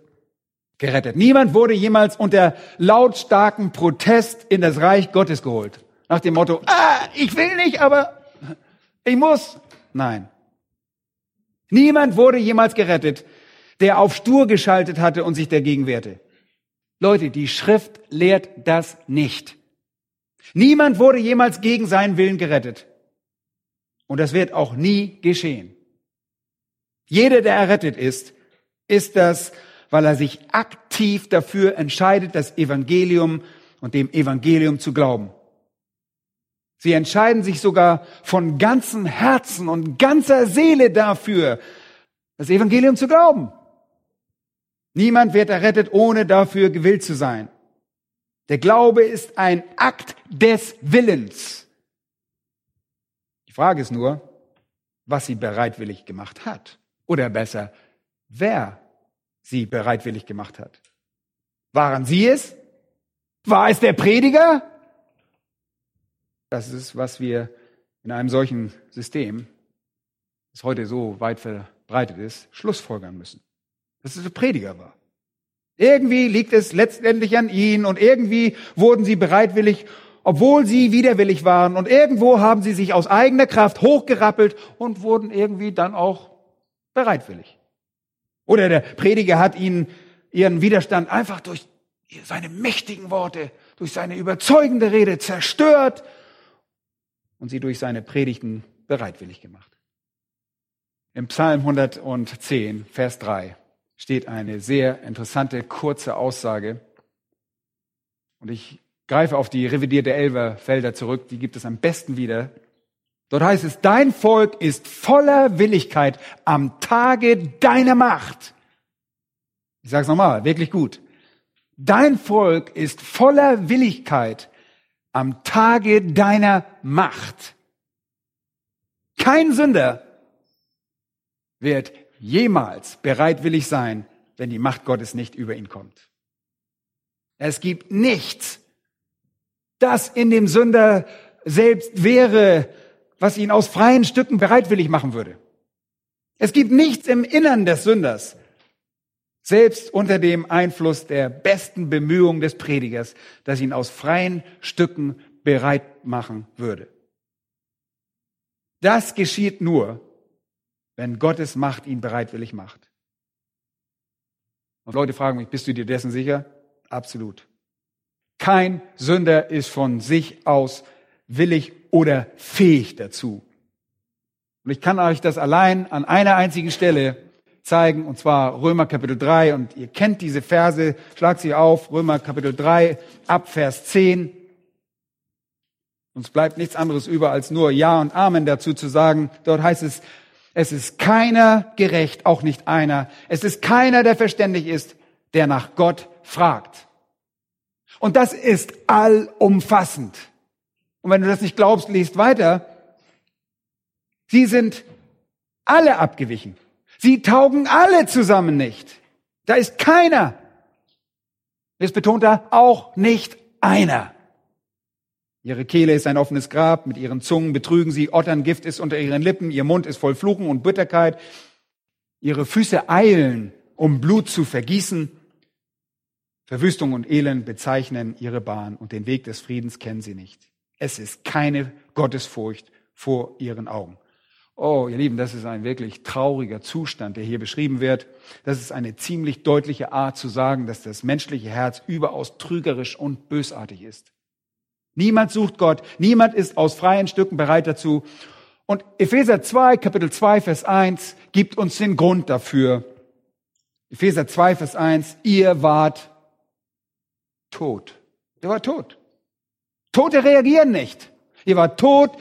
B: gerettet. Niemand wurde jemals unter lautstarken Protest in das Reich Gottes geholt. Nach dem Motto, ah, ich will nicht, aber ich muss. Nein. Niemand wurde jemals gerettet, der auf stur geschaltet hatte und sich dagegen wehrte. Leute, die Schrift lehrt das nicht. Niemand wurde jemals gegen seinen Willen gerettet. Und das wird auch nie geschehen. Jeder, der errettet ist, ist das, weil er sich aktiv dafür entscheidet, das Evangelium und dem Evangelium zu glauben. Sie entscheiden sich sogar von ganzem Herzen und ganzer Seele dafür, das Evangelium zu glauben. Niemand wird errettet, ohne dafür gewillt zu sein. Der Glaube ist ein Akt des Willens. Die Frage ist nur, was sie bereitwillig gemacht hat. Oder besser, wer sie bereitwillig gemacht hat. Waren sie es? War es der Prediger? Das ist, was wir in einem solchen System, das heute so weit verbreitet ist, Schlussfolgern müssen. Dass es der Prediger war. Irgendwie liegt es letztendlich an ihnen und irgendwie wurden sie bereitwillig, obwohl sie widerwillig waren und irgendwo haben sie sich aus eigener Kraft hochgerappelt und wurden irgendwie dann auch bereitwillig. Oder der Prediger hat ihnen ihren Widerstand einfach durch seine mächtigen Worte, durch seine überzeugende Rede zerstört und sie durch seine Predigten bereitwillig gemacht. Im Psalm 110, Vers 3 steht eine sehr interessante, kurze Aussage. Und ich greife auf die revidierte Elverfelder zurück, die gibt es am besten wieder. Dort heißt es, dein Volk ist voller Willigkeit am Tage deiner Macht. Ich sage es nochmal, wirklich gut. Dein Volk ist voller Willigkeit am Tage deiner Macht. Kein Sünder wird jemals bereitwillig sein, wenn die Macht Gottes nicht über ihn kommt. Es gibt nichts, das in dem Sünder selbst wäre, was ihn aus freien Stücken bereitwillig machen würde. Es gibt nichts im Innern des Sünders, selbst unter dem Einfluss der besten Bemühungen des Predigers, das ihn aus freien Stücken bereit machen würde. Das geschieht nur, wenn Gottes Macht ihn bereitwillig macht. Und Leute fragen mich, bist du dir dessen sicher? Absolut. Kein Sünder ist von sich aus willig oder fähig dazu. Und ich kann euch das allein an einer einzigen Stelle zeigen, und zwar Römer Kapitel 3. Und ihr kennt diese Verse, schlagt sie auf, Römer Kapitel 3 ab Vers 10. Uns bleibt nichts anderes über, als nur Ja und Amen dazu zu sagen. Dort heißt es, es ist keiner gerecht, auch nicht einer. Es ist keiner, der verständig ist, der nach Gott fragt. Und das ist allumfassend. Und wenn du das nicht glaubst, liest weiter. Sie sind alle abgewichen. Sie taugen alle zusammen nicht. Da ist keiner. Jetzt betont er auch nicht einer. Ihre Kehle ist ein offenes Grab, mit ihren Zungen betrügen sie, Otterngift ist unter ihren Lippen, ihr Mund ist voll Fluchen und Bitterkeit. Ihre Füße eilen, um Blut zu vergießen. Verwüstung und Elend bezeichnen ihre Bahn und den Weg des Friedens kennen sie nicht. Es ist keine Gottesfurcht vor ihren Augen. Oh, ihr Lieben, das ist ein wirklich trauriger Zustand, der hier beschrieben wird. Das ist eine ziemlich deutliche Art zu sagen, dass das menschliche Herz überaus trügerisch und bösartig ist. Niemand sucht Gott. Niemand ist aus freien Stücken bereit dazu. Und Epheser 2, Kapitel 2, Vers 1 gibt uns den Grund dafür. Epheser 2, Vers 1, ihr wart tot. Ihr wart tot. Tote reagieren nicht. Ihr wart tot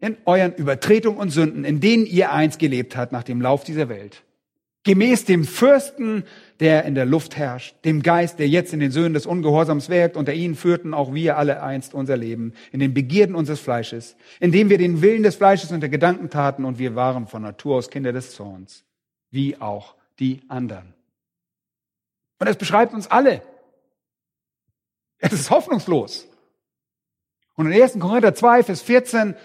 B: in euren Übertretungen und Sünden, in denen ihr einst gelebt habt nach dem Lauf dieser Welt. Gemäß dem Fürsten der in der Luft herrscht, dem Geist, der jetzt in den Söhnen des Ungehorsams wirkt, unter ihnen führten auch wir alle einst unser Leben, in den Begierden unseres Fleisches, indem wir den Willen des Fleisches und der Gedanken taten und wir waren von Natur aus Kinder des Zorns, wie auch die anderen. Und es beschreibt uns alle. Es ist hoffnungslos. Und in 1. Korinther 2, Vers 14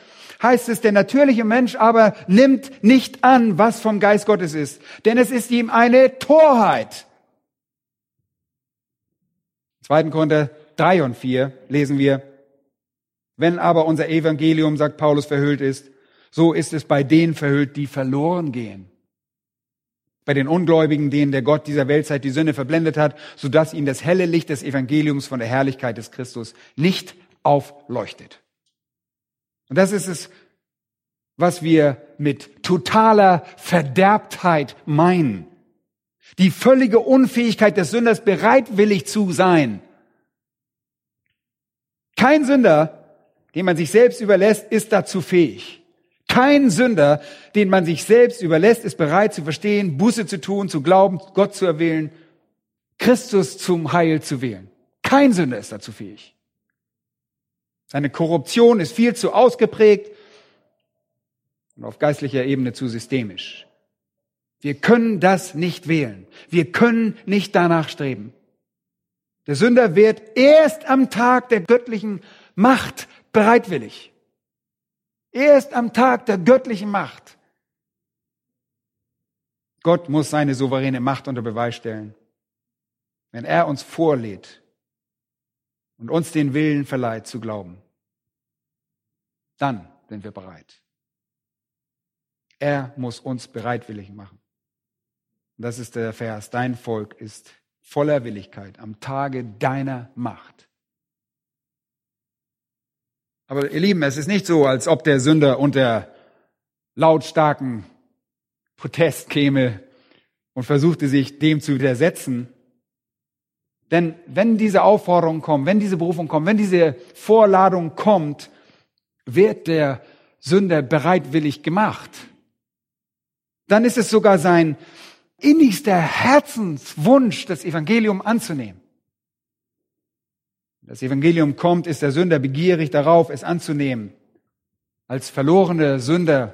B: heißt es, der natürliche Mensch aber nimmt nicht an, was vom Geist Gottes ist, denn es ist ihm eine Torheit. 2. Korinther 3 und 4 lesen wir, wenn aber unser Evangelium, sagt Paulus, verhüllt ist, so ist es bei denen verhüllt, die verloren gehen. Bei den Ungläubigen, denen der Gott dieser Weltzeit die Sünde verblendet hat, sodass ihnen das helle Licht des Evangeliums von der Herrlichkeit des Christus nicht aufleuchtet. Und das ist es, was wir mit totaler Verderbtheit meinen. Die völlige Unfähigkeit des Sünders, bereitwillig zu sein. Kein Sünder, dem man sich selbst überlässt, ist dazu fähig. Kein Sünder, den man sich selbst überlässt, ist bereit zu verstehen, Buße zu tun, zu glauben, Gott zu erwählen, Christus zum Heil zu wählen. Kein Sünder ist dazu fähig. Seine Korruption ist viel zu ausgeprägt und auf geistlicher Ebene zu systemisch. Wir können das nicht wählen. Wir können nicht danach streben. Der Sünder wird erst am Tag der göttlichen Macht bereitwillig. Erst am Tag der göttlichen Macht. Gott muss seine souveräne Macht unter Beweis stellen. Wenn er uns vorlädt und uns den Willen verleiht zu glauben, dann sind wir bereit. Er muss uns bereitwillig machen. das ist der Vers. Dein Volk ist voller Willigkeit am Tage deiner Macht. Aber ihr Lieben, es ist nicht so, als ob der Sünder unter lautstarken Protest käme und versuchte sich dem zu widersetzen. Denn wenn diese Aufforderung kommt, wenn diese Berufung kommt, wenn diese Vorladung kommt, wird der Sünder bereitwillig gemacht. Dann ist es sogar sein innigster Herzenswunsch, das Evangelium anzunehmen. Das Evangelium kommt, ist der Sünder begierig darauf, es anzunehmen. Als verlorene Sünder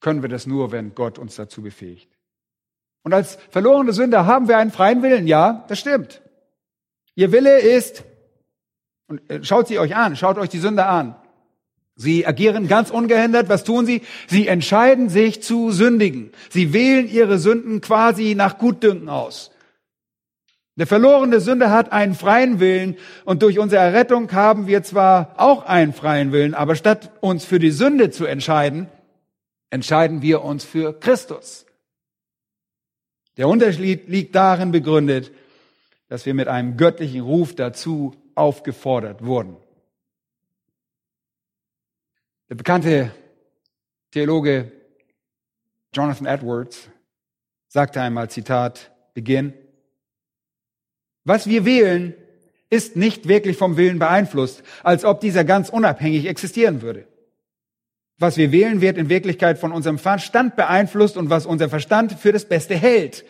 B: können wir das nur, wenn Gott uns dazu befähigt. Und als verlorene Sünder haben wir einen freien Willen. Ja, das stimmt. Ihr Wille ist, und äh, schaut sie euch an, schaut euch die Sünder an. Sie agieren ganz ungehindert. Was tun sie? Sie entscheiden sich zu sündigen. Sie wählen ihre Sünden quasi nach Gutdünken aus. Der verlorene Sünder hat einen freien Willen und durch unsere Errettung haben wir zwar auch einen freien Willen, aber statt uns für die Sünde zu entscheiden, entscheiden wir uns für Christus. Der Unterschied liegt darin begründet, dass wir mit einem göttlichen Ruf dazu aufgefordert wurden. Der bekannte Theologe Jonathan Edwards sagte einmal, Zitat, Beginn, was wir wählen, ist nicht wirklich vom Willen beeinflusst, als ob dieser ganz unabhängig existieren würde. Was wir wählen, wird in Wirklichkeit von unserem Verstand beeinflusst und was unser Verstand für das Beste hält.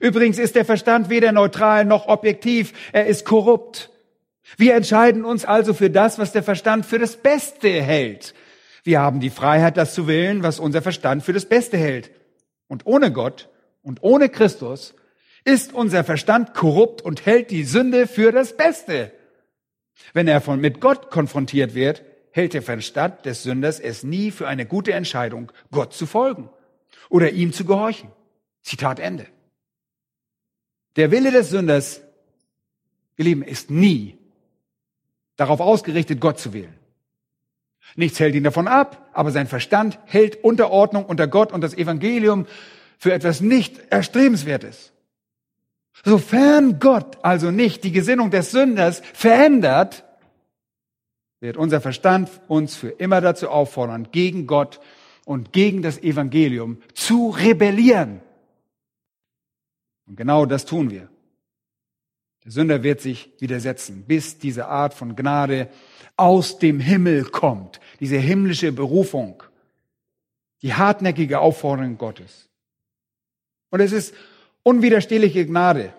B: Übrigens ist der Verstand weder neutral noch objektiv, er ist korrupt. Wir entscheiden uns also für das, was der Verstand für das Beste hält. Wir haben die Freiheit, das zu wählen, was unser Verstand für das Beste hält. Und ohne Gott und ohne Christus ist unser Verstand korrupt und hält die Sünde für das Beste. Wenn er von, mit Gott konfrontiert wird, hält der Verstand des Sünders es nie für eine gute Entscheidung, Gott zu folgen oder ihm zu gehorchen. Zitat Ende. Der Wille des Sünders, ihr Lieben, ist nie darauf ausgerichtet, Gott zu wählen. Nichts hält ihn davon ab, aber sein Verstand hält Unterordnung unter Gott und das Evangelium für etwas nicht Erstrebenswertes. Sofern Gott also nicht die Gesinnung des Sünders verändert, wird unser Verstand uns für immer dazu auffordern, gegen Gott und gegen das Evangelium zu rebellieren. Und genau das tun wir. Der Sünder wird sich widersetzen, bis diese Art von Gnade aus dem Himmel kommt, diese himmlische Berufung, die hartnäckige Aufforderung Gottes. Und es ist unwiderstehliche Gnade.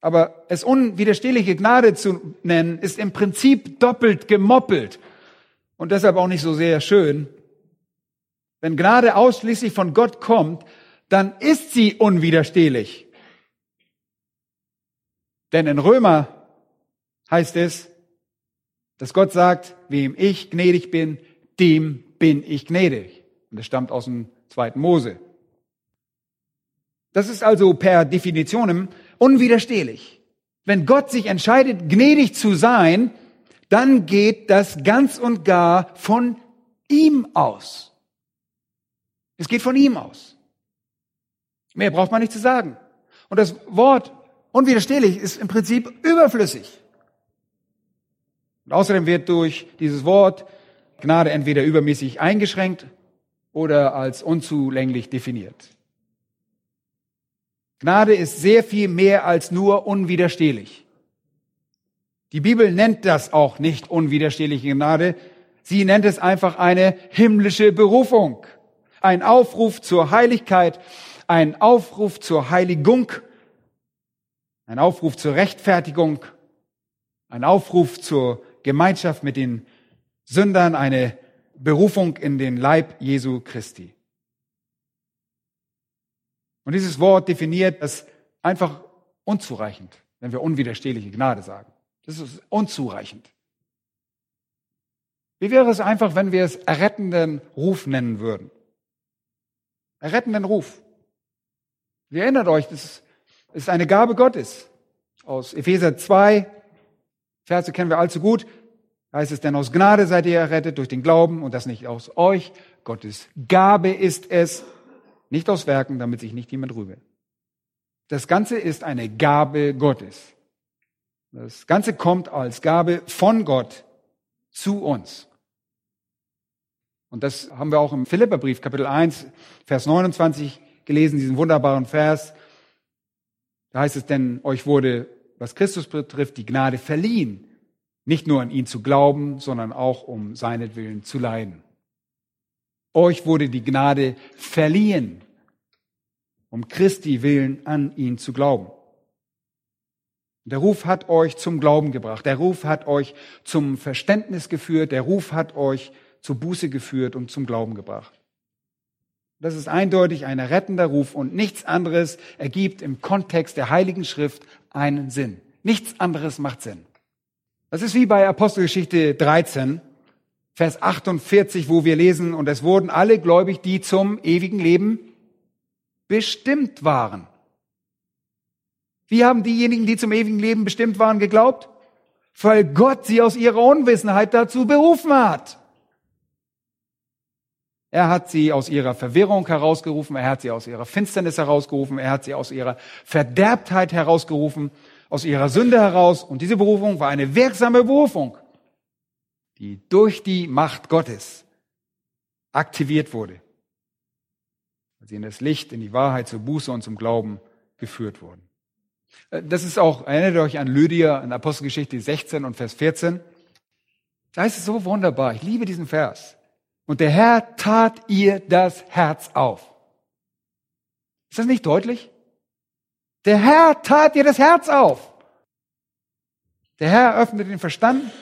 B: Aber es unwiderstehliche Gnade zu nennen, ist im Prinzip doppelt gemoppelt und deshalb auch nicht so sehr schön. Wenn Gnade ausschließlich von Gott kommt, dann ist sie unwiderstehlich. Denn in Römer heißt es, dass Gott sagt, wem ich gnädig bin, dem bin ich gnädig. Und das stammt aus dem zweiten Mose. Das ist also per Definitionem unwiderstehlich. Wenn Gott sich entscheidet, gnädig zu sein, dann geht das ganz und gar von ihm aus. Es geht von ihm aus. Mehr braucht man nicht zu sagen. Und das Wort unwiderstehlich ist im Prinzip überflüssig. Und außerdem wird durch dieses Wort Gnade entweder übermäßig eingeschränkt oder als unzulänglich definiert. Gnade ist sehr viel mehr als nur unwiderstehlich. Die Bibel nennt das auch nicht unwiderstehliche Gnade. Sie nennt es einfach eine himmlische Berufung. Ein Aufruf zur Heiligkeit, ein Aufruf zur Heiligung, ein Aufruf zur Rechtfertigung, ein Aufruf zur Gemeinschaft mit den Sündern, eine Berufung in den Leib Jesu Christi. Und dieses Wort definiert das einfach unzureichend, wenn wir unwiderstehliche Gnade sagen. Das ist unzureichend. Wie wäre es einfach, wenn wir es errettenden Ruf nennen würden? Errettenden Ruf. Ihr erinnert euch, das ist eine Gabe Gottes. Aus Epheser 2, Verse kennen wir allzu gut, heißt es, denn aus Gnade seid ihr errettet durch den Glauben und das nicht aus euch. Gottes Gabe ist es, nicht aus Werken, damit sich nicht jemand rühme. Das Ganze ist eine Gabe Gottes. Das Ganze kommt als Gabe von Gott zu uns. Und das haben wir auch im Philipperbrief, Kapitel 1, Vers 29 gelesen, diesen wunderbaren Vers. Da heißt es, denn euch wurde, was Christus betrifft, die Gnade verliehen, nicht nur an ihn zu glauben, sondern auch um seinetwillen zu leiden. Euch wurde die Gnade verliehen, um Christi willen an ihn zu glauben. Der Ruf hat euch zum Glauben gebracht. Der Ruf hat euch zum Verständnis geführt. Der Ruf hat euch zur Buße geführt und zum Glauben gebracht. Das ist eindeutig ein rettender Ruf und nichts anderes ergibt im Kontext der Heiligen Schrift einen Sinn. Nichts anderes macht Sinn. Das ist wie bei Apostelgeschichte 13, Vers 48, wo wir lesen, und es wurden alle gläubig, die zum ewigen Leben bestimmt waren. Wie haben diejenigen, die zum ewigen Leben bestimmt waren, geglaubt? Weil Gott sie aus ihrer Unwissenheit dazu berufen hat. Er hat sie aus ihrer Verwirrung herausgerufen, er hat sie aus ihrer Finsternis herausgerufen, er hat sie aus ihrer Verderbtheit herausgerufen, aus ihrer Sünde heraus. Und diese Berufung war eine wirksame Berufung, die durch die Macht Gottes aktiviert wurde. Weil sie in das Licht, in die Wahrheit, zur Buße und zum Glauben geführt wurden. Äh, das ist auch, erinnert euch an Lydia in Apostelgeschichte 16 und Vers 14. Da ist es so wunderbar. Ich liebe diesen Vers. Und der Herr tat ihr das Herz auf. Ist das nicht deutlich? Der Herr tat ihr das Herz auf. Der Herr öffnet den Verstand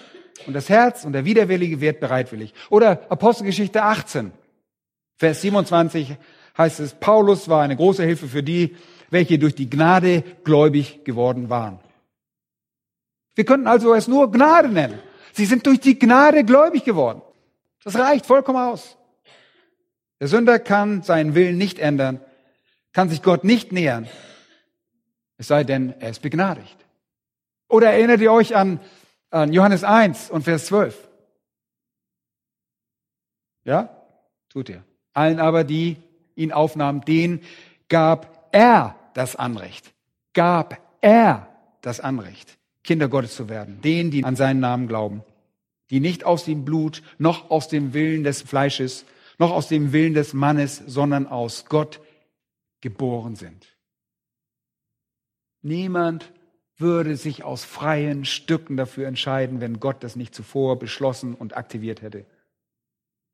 B: und das Herz und der Widerwillige wird bereitwillig. Oder Apostelgeschichte 18, Vers 27 heißt es, Paulus war eine große Hilfe für die, welche durch die Gnade gläubig geworden waren. Wir könnten also es nur Gnade nennen. Sie sind durch die Gnade gläubig geworden. Das reicht vollkommen aus. Der Sünder kann seinen Willen nicht ändern, kann sich Gott nicht nähern, es sei denn, er ist begnadigt. Oder erinnert ihr euch an, an Johannes 1 und Vers 12? Ja? Tut ihr. Allen aber, die ihn aufnahmen, den gab er das Anrecht. Gab er das Anrecht, Kinder Gottes zu werden. Denen, die an seinen Namen glauben. Die nicht aus dem Blut, noch aus dem Willen des Fleisches, noch aus dem Willen des Mannes, sondern aus Gott geboren sind. Niemand würde sich aus freien Stücken dafür entscheiden, wenn Gott das nicht zuvor beschlossen und aktiviert hätte.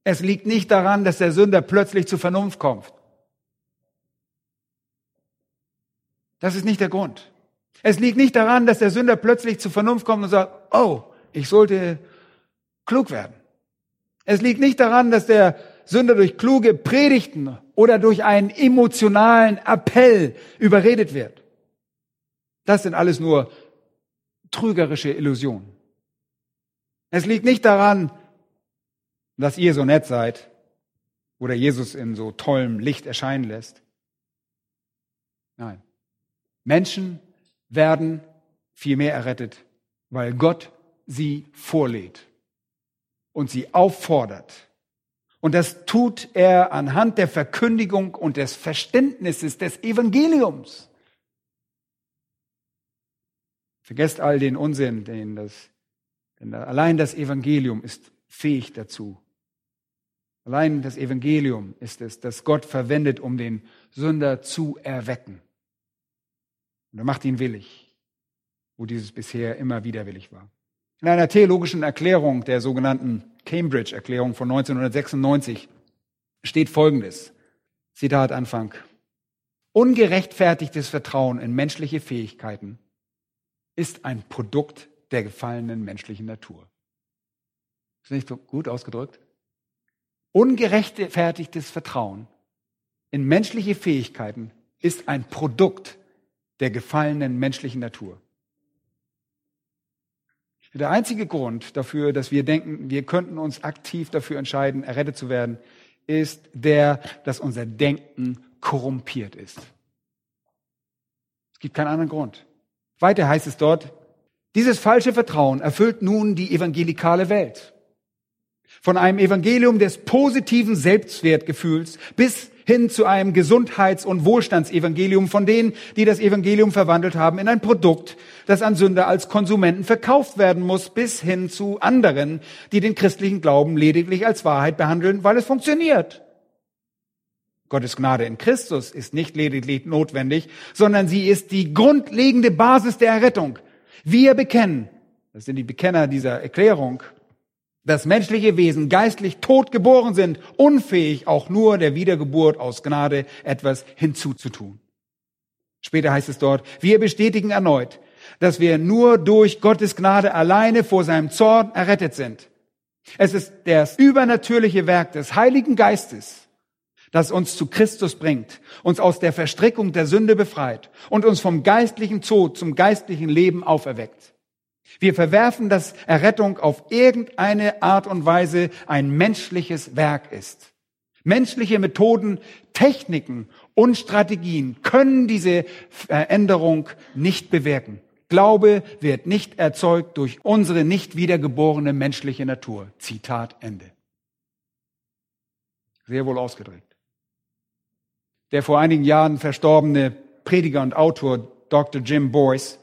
B: Es liegt nicht daran, dass der Sünder plötzlich zur Vernunft kommt. Das ist nicht der Grund. Es liegt nicht daran, dass der Sünder plötzlich zur Vernunft kommt und sagt, oh, ich sollte klug werden. Es liegt nicht daran, dass der Sünder durch kluge Predigten oder durch einen emotionalen Appell überredet wird. Das sind alles nur trügerische Illusionen. Es liegt nicht daran, dass ihr so nett seid oder Jesus in so tollem Licht erscheinen lässt. Nein. Menschen werden vielmehr errettet, weil Gott sie vorlädt und sie auffordert. Und das tut er anhand der Verkündigung und des Verständnisses des Evangeliums. Vergesst all den Unsinn, den das Denn allein das Evangelium ist fähig dazu. Allein das Evangelium ist es, das Gott verwendet, um den Sünder zu erwecken. Und er macht ihn willig, wo dieses bisher immer widerwillig war. In einer theologischen Erklärung der sogenannten Cambridge-Erklärung von 1996 steht Folgendes. Zitat Anfang. Ungerechtfertigtes Vertrauen in menschliche Fähigkeiten ist ein Produkt der gefallenen menschlichen Natur. Ist nicht so gut ausgedrückt? Ungerechtfertigtes Vertrauen in menschliche Fähigkeiten ist ein Produkt der gefallenen menschlichen Natur. Der einzige Grund dafür, dass wir denken, wir könnten uns aktiv dafür entscheiden, errettet zu werden, ist der, dass unser Denken korrumpiert ist. Es gibt keinen anderen Grund. Weiter heißt es dort, dieses falsche Vertrauen erfüllt nun die evangelikale Welt. Von einem Evangelium des positiven Selbstwertgefühls bis hin zu einem Gesundheits- und Wohlstandsevangelium von denen, die das Evangelium verwandelt haben in ein Produkt, das an Sünder als Konsumenten verkauft werden muss, bis hin zu anderen, die den christlichen Glauben lediglich als Wahrheit behandeln, weil es funktioniert. Gottes Gnade in Christus ist nicht lediglich notwendig, sondern sie ist die grundlegende Basis der Errettung. Wir bekennen, das sind die Bekenner dieser Erklärung, dass menschliche Wesen geistlich tot geboren sind, unfähig auch nur der Wiedergeburt aus Gnade etwas hinzuzutun. Später heißt es dort, wir bestätigen erneut, dass wir nur durch Gottes Gnade alleine vor seinem Zorn errettet sind. Es ist das übernatürliche Werk des Heiligen Geistes, das uns zu Christus bringt, uns aus der Verstrickung der Sünde befreit und uns vom geistlichen Tod zum geistlichen Leben auferweckt. Wir verwerfen, dass Errettung auf irgendeine Art und Weise ein menschliches Werk ist. Menschliche Methoden, Techniken und Strategien können diese Veränderung nicht bewirken. Glaube wird nicht erzeugt durch unsere nicht wiedergeborene menschliche Natur. Zitat Ende. Sehr wohl ausgedrückt. Der vor einigen Jahren verstorbene Prediger und Autor Dr. Jim Boyce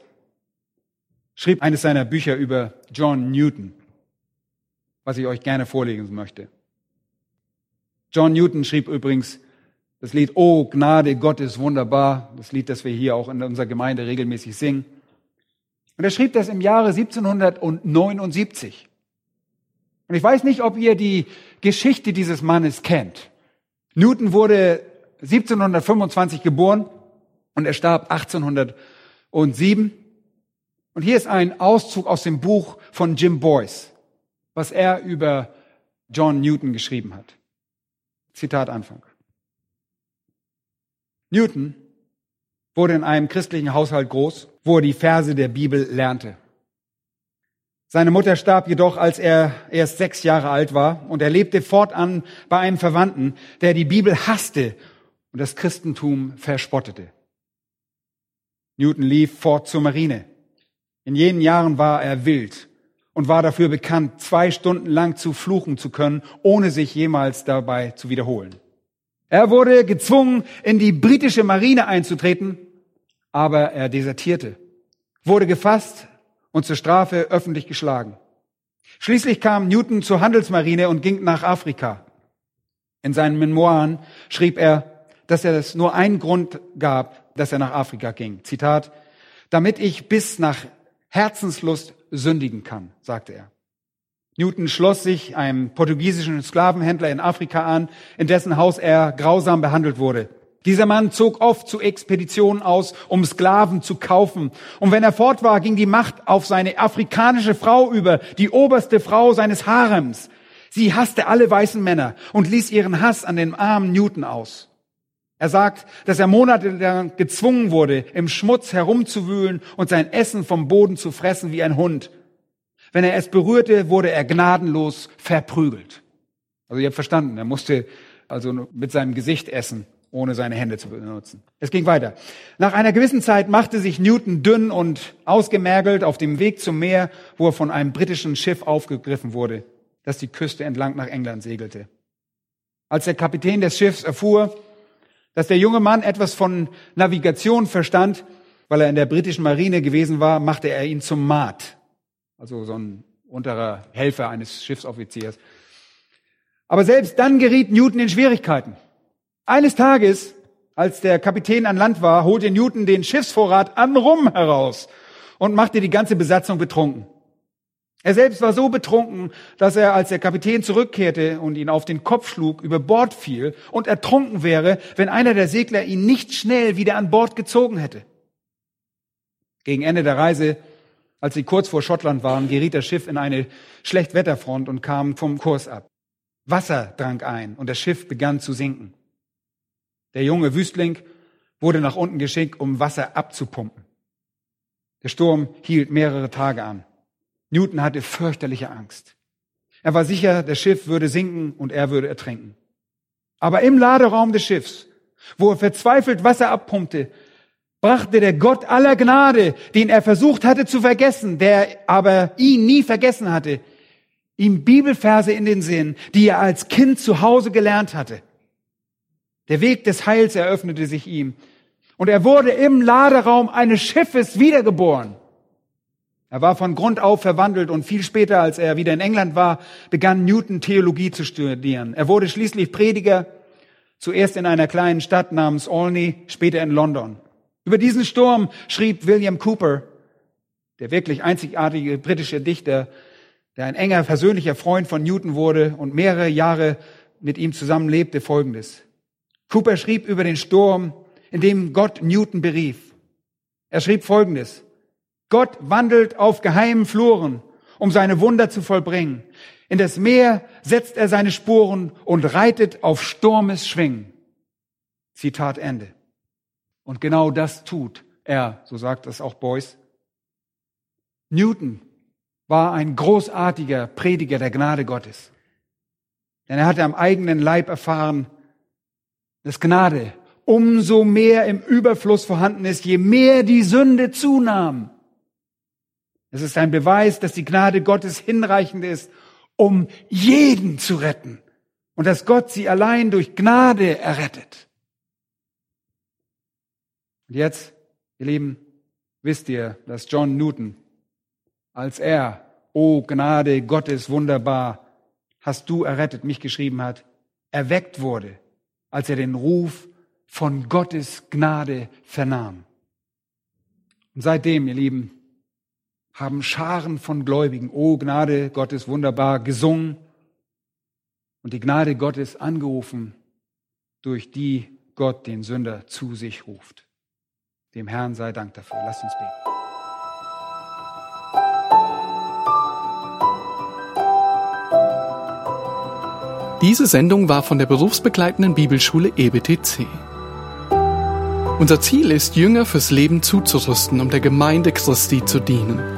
B: schrieb eines seiner Bücher über John Newton, was ich euch gerne vorlegen möchte. John Newton schrieb übrigens das Lied Oh Gnade Gottes wunderbar, das Lied, das wir hier auch in unserer Gemeinde regelmäßig singen. Und er schrieb das im Jahre 1779. Und ich weiß nicht, ob ihr die Geschichte dieses Mannes kennt. Newton wurde 1725 geboren und er starb 1807. Und hier ist ein Auszug aus dem Buch von Jim Boyce, was er über John Newton geschrieben hat. Zitat Anfang. Newton wurde in einem christlichen Haushalt groß, wo er die Verse der Bibel lernte. Seine Mutter starb jedoch, als er erst sechs Jahre alt war, und er lebte fortan bei einem Verwandten, der die Bibel hasste und das Christentum verspottete. Newton lief fort zur Marine. In jenen Jahren war er wild und war dafür bekannt, zwei Stunden lang zu fluchen zu können, ohne sich jemals dabei zu wiederholen. Er wurde gezwungen, in die britische Marine einzutreten, aber er desertierte, wurde gefasst und zur Strafe öffentlich geschlagen. Schließlich kam Newton zur Handelsmarine und ging nach Afrika. In seinen Memoiren schrieb er, dass er es nur einen Grund gab, dass er nach Afrika ging. Zitat, damit ich bis nach Herzenslust sündigen kann, sagte er. Newton schloss sich einem portugiesischen Sklavenhändler in Afrika an, in dessen Haus er grausam behandelt wurde. Dieser Mann zog oft zu Expeditionen aus, um Sklaven zu kaufen. Und wenn er fort war, ging die Macht auf seine afrikanische Frau über, die oberste Frau seines Harems. Sie hasste alle weißen Männer und ließ ihren Hass an den armen Newton aus. Er sagt, dass er monatelang gezwungen wurde, im Schmutz herumzuwühlen und sein Essen vom Boden zu fressen wie ein Hund. Wenn er es berührte, wurde er gnadenlos verprügelt. Also ihr habt verstanden, er musste also mit seinem Gesicht essen, ohne seine Hände zu benutzen. Es ging weiter. Nach einer gewissen Zeit machte sich Newton dünn und ausgemergelt auf dem Weg zum Meer, wo er von einem britischen Schiff aufgegriffen wurde, das die Küste entlang nach England segelte. Als der Kapitän des Schiffs erfuhr, dass der junge Mann etwas von Navigation verstand, weil er in der britischen Marine gewesen war, machte er ihn zum Maat, also so ein unterer Helfer eines Schiffsoffiziers. Aber selbst dann geriet Newton in Schwierigkeiten. Eines Tages, als der Kapitän an Land war, holte Newton den Schiffsvorrat an Rum heraus und machte die ganze Besatzung betrunken. Er selbst war so betrunken, dass er, als der Kapitän zurückkehrte und ihn auf den Kopf schlug, über Bord fiel und ertrunken wäre, wenn einer der Segler ihn nicht schnell wieder an Bord gezogen hätte. Gegen Ende der Reise, als sie kurz vor Schottland waren, geriet das Schiff in eine Schlechtwetterfront und kam vom Kurs ab. Wasser drang ein und das Schiff begann zu sinken. Der junge Wüstling wurde nach unten geschickt, um Wasser abzupumpen. Der Sturm hielt mehrere Tage an. Newton hatte fürchterliche Angst. Er war sicher, das Schiff würde sinken und er würde ertrinken. Aber im Laderaum des Schiffs, wo er verzweifelt Wasser abpumpte, brachte der Gott aller Gnade, den er versucht hatte zu vergessen, der aber ihn nie vergessen hatte, ihm Bibelverse in den Sinn, die er als Kind zu Hause gelernt hatte. Der Weg des Heils eröffnete sich ihm und er wurde im Laderaum eines Schiffes wiedergeboren. Er war von Grund auf verwandelt und viel später, als er wieder in England war, begann Newton Theologie zu studieren. Er wurde schließlich Prediger, zuerst in einer kleinen Stadt namens Olney, später in London. Über diesen Sturm schrieb William Cooper, der wirklich einzigartige britische Dichter, der ein enger persönlicher Freund von Newton wurde und mehrere Jahre mit ihm zusammenlebte, folgendes. Cooper schrieb über den Sturm, in dem Gott Newton berief. Er schrieb folgendes. Gott wandelt auf geheimen Fluren, um seine Wunder zu vollbringen. In das Meer setzt er seine Spuren und reitet auf Sturmes Schwingen. Zitat Ende. Und genau das tut er, so sagt es auch Beuys. Newton war ein großartiger Prediger der Gnade Gottes. Denn er hatte am eigenen Leib erfahren, dass Gnade umso mehr im Überfluss vorhanden ist, je mehr die Sünde zunahm. Es ist ein Beweis, dass die Gnade Gottes hinreichend ist, um jeden zu retten und dass Gott sie allein durch Gnade errettet. Und jetzt, ihr Lieben, wisst ihr, dass John Newton, als er, O Gnade Gottes wunderbar, hast du errettet, mich geschrieben hat, erweckt wurde, als er den Ruf von Gottes Gnade vernahm. Und seitdem, ihr Lieben, haben Scharen von Gläubigen, oh Gnade Gottes wunderbar, gesungen und die Gnade Gottes angerufen, durch die Gott den Sünder zu sich ruft. Dem Herrn sei Dank dafür. Lasst uns beten.
A: Diese Sendung war von der berufsbegleitenden Bibelschule EBTC. Unser Ziel ist, Jünger fürs Leben zuzurüsten, um der Gemeinde Christi zu dienen.